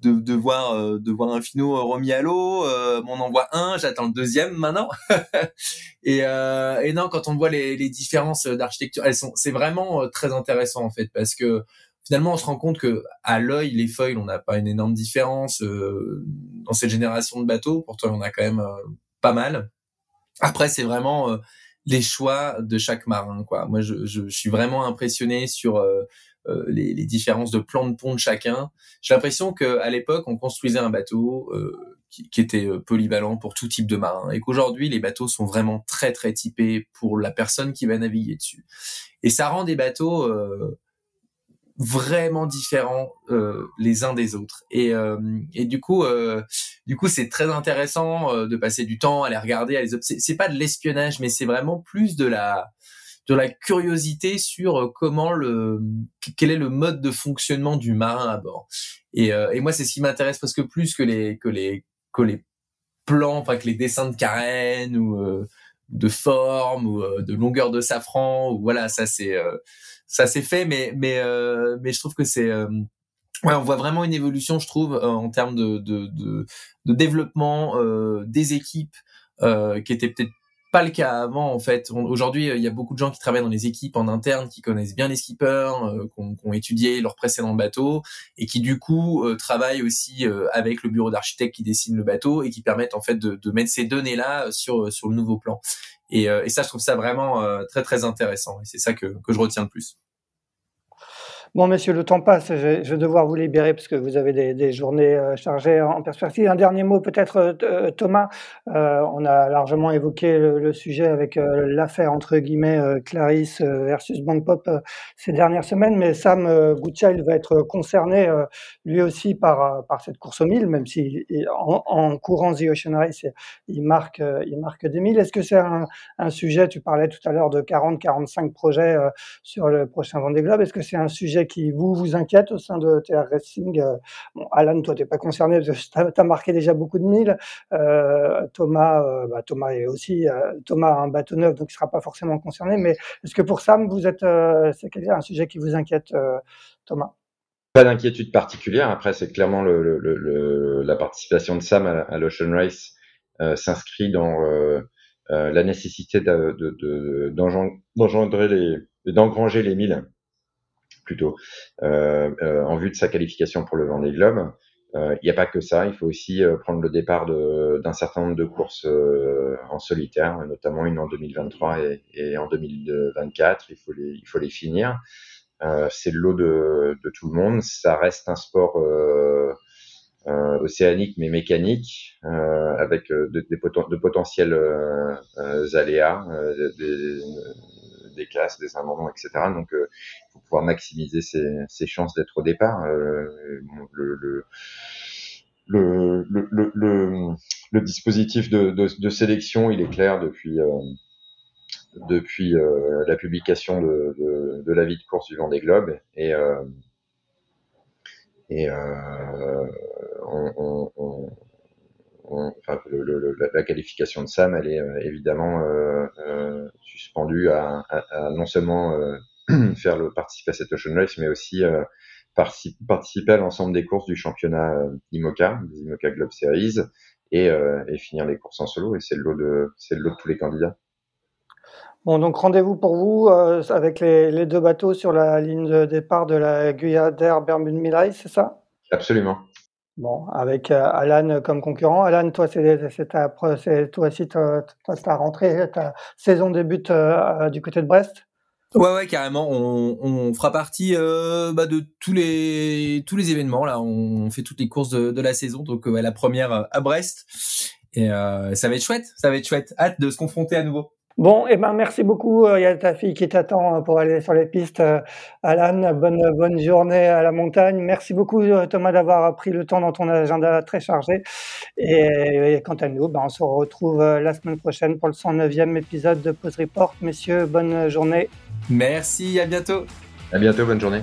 S3: De, de, voir de voir un Fino remis à l'eau euh, on en voit un j'attends le deuxième maintenant [LAUGHS] et, euh, et non quand on voit les, les différences d'architecture elles sont c'est vraiment très intéressant en fait parce que finalement, on se rend compte que à l'œil, les feuilles, on n'a pas une énorme différence euh, dans cette génération de bateaux. Pourtant, on a quand même euh, pas mal. Après, c'est vraiment euh, les choix de chaque marin. Quoi. Moi, je, je, suis vraiment impressionné sur les, les, différences de plan de pont de chacun. J'ai l'impression que à l'époque, on construisait un bateau qui, qui, était polyvalent pour tout type de marin, et qu'aujourd'hui, les bateaux sont vraiment très très typés pour la personne qui va naviguer dessus. Et ça rend des bateaux vraiment différents euh, les uns des autres. Et, euh, et du coup euh, du coup c'est très intéressant euh, de passer du temps à les regarder à les c'est pas de l'espionnage mais c'est vraiment plus de la de la curiosité sur euh, comment le quel est le mode de fonctionnement du marin à bord. Et, et moi c'est ce qui m'intéresse parce que plus que les que les que les plans enfin que les dessins de carène ou de forme ou de longueur de safran ou voilà ça c'est ça s'est fait, mais mais euh, mais je trouve que c'est euh, ouais, on voit vraiment une évolution, je trouve, euh, en termes de de, de, de développement des équipes qui était peut-être pas le cas avant en fait. Aujourd'hui, il y a beaucoup de gens qui travaillent dans les équipes en interne, qui connaissent bien les skippers, euh, qui, ont, étudié leurs précédents bateaux et qui du coup euh, travaillent aussi avec le bureau d'architecte qui dessine le bateau et qui permettent en fait de, de mettre ces données là sur sur le nouveau plan. Et, euh, et ça, je trouve ça vraiment euh, très très intéressant. Et c'est ça que, que je retiens le plus.
S1: Bon, messieurs, le temps passe. Je vais, devoir vous libérer parce que vous avez des, journées euh, chargées en perspective. Un dernier mot, peut-être, euh, euh, Thomas. on a largement évoqué le, sujet avec l'affaire entre guillemets Clarisse versus Bank Pop ces dernières semaines, mais Sam Goodchild va être concerné lui aussi par cette course au mille, même si en, courant The Ocean Race, il marque il des milles. Est-ce que c'est un, un, sujet Tu parlais tout à l'heure de 40-45 projets sur le prochain Vendée Globe. Est-ce que c'est un sujet qui vous vous inquiète au sein de TR Racing euh, Alan, toi, tu n'es pas concerné parce que tu as, marqué déjà beaucoup de milles. Euh, Thomas, euh, bah, Thomas est aussi Thomas a un bateau neuf, donc il ne sera pas forcément concerné. Mais est-ce que pour Sam, vous êtes, c'est un sujet qui vous inquiète, Thomas?
S2: Pas d'inquiétude particulière. Après, c'est clairement la participation de Sam à, l'Ocean Race s'inscrit dans la nécessité d'engendrer les d'engranger les milles plutôt euh, euh, en vue de sa qualification pour le Vendée Globe. Euh, il n'y a pas que ça, il faut aussi prendre le départ d'un certain nombre de courses en solitaire, notamment une en 2023 et, en 2024. Il faut les, il faut les finir. c'est le lot de, de, tout le monde. Ça reste un sport océanique mais mécanique, avec de, potentiels aléas, des classes, des amendements, etc. Donc, euh, il faut pouvoir maximiser ses, chances d'être au départ. Euh, le, le, dispositif de, sélection, il est clair depuis euh, depuis la publication de, de, l'avis de course du Vendée Globe et et on, enfin, le, la, qualification de Sam, elle est euh, évidemment euh, euh, suspendue à, non seulement [CLEARS THROAT] faire le participer à cette Ocean Race, mais aussi participer à l'ensemble des courses du championnat IMOCA, des IMOCA Globe Series, et, et, finir les courses en solo. Et c'est le lot de, c'est le lot de tous les candidats.
S1: Bon, donc rendez-vous pour vous avec les, les, deux bateaux sur la ligne de départ de la Guyane Bermude Milaï, c'est ça?
S2: Absolument.
S1: Bon, avec euh, Alan comme concurrent. Alan, toi, c'est ta, toi aussi, toi, ta rentrée, ta saison débute euh, du côté de Brest?
S3: Ouais, ouais, carrément. On, on fera partie euh, bah, de tous les tous les événements. Là, on fait toutes les courses de, de la saison. Donc, la première à Brest. Et ça va être chouette. Ça va être chouette. Hâte de se confronter à nouveau.
S1: Bon, et eh ben merci beaucoup. Euh, il y a ta fille qui t'attend euh, pour aller sur les pistes. Euh, Alan, bonne bonne journée à la montagne. Merci beaucoup Thomas d'avoir pris le temps dans ton agenda très chargé. Et, quant à nous, ben, on se retrouve la semaine prochaine pour le 109e épisode de Pause Report. Messieurs, bonne journée.
S3: Merci, à bientôt.
S2: À bientôt, bonne journée.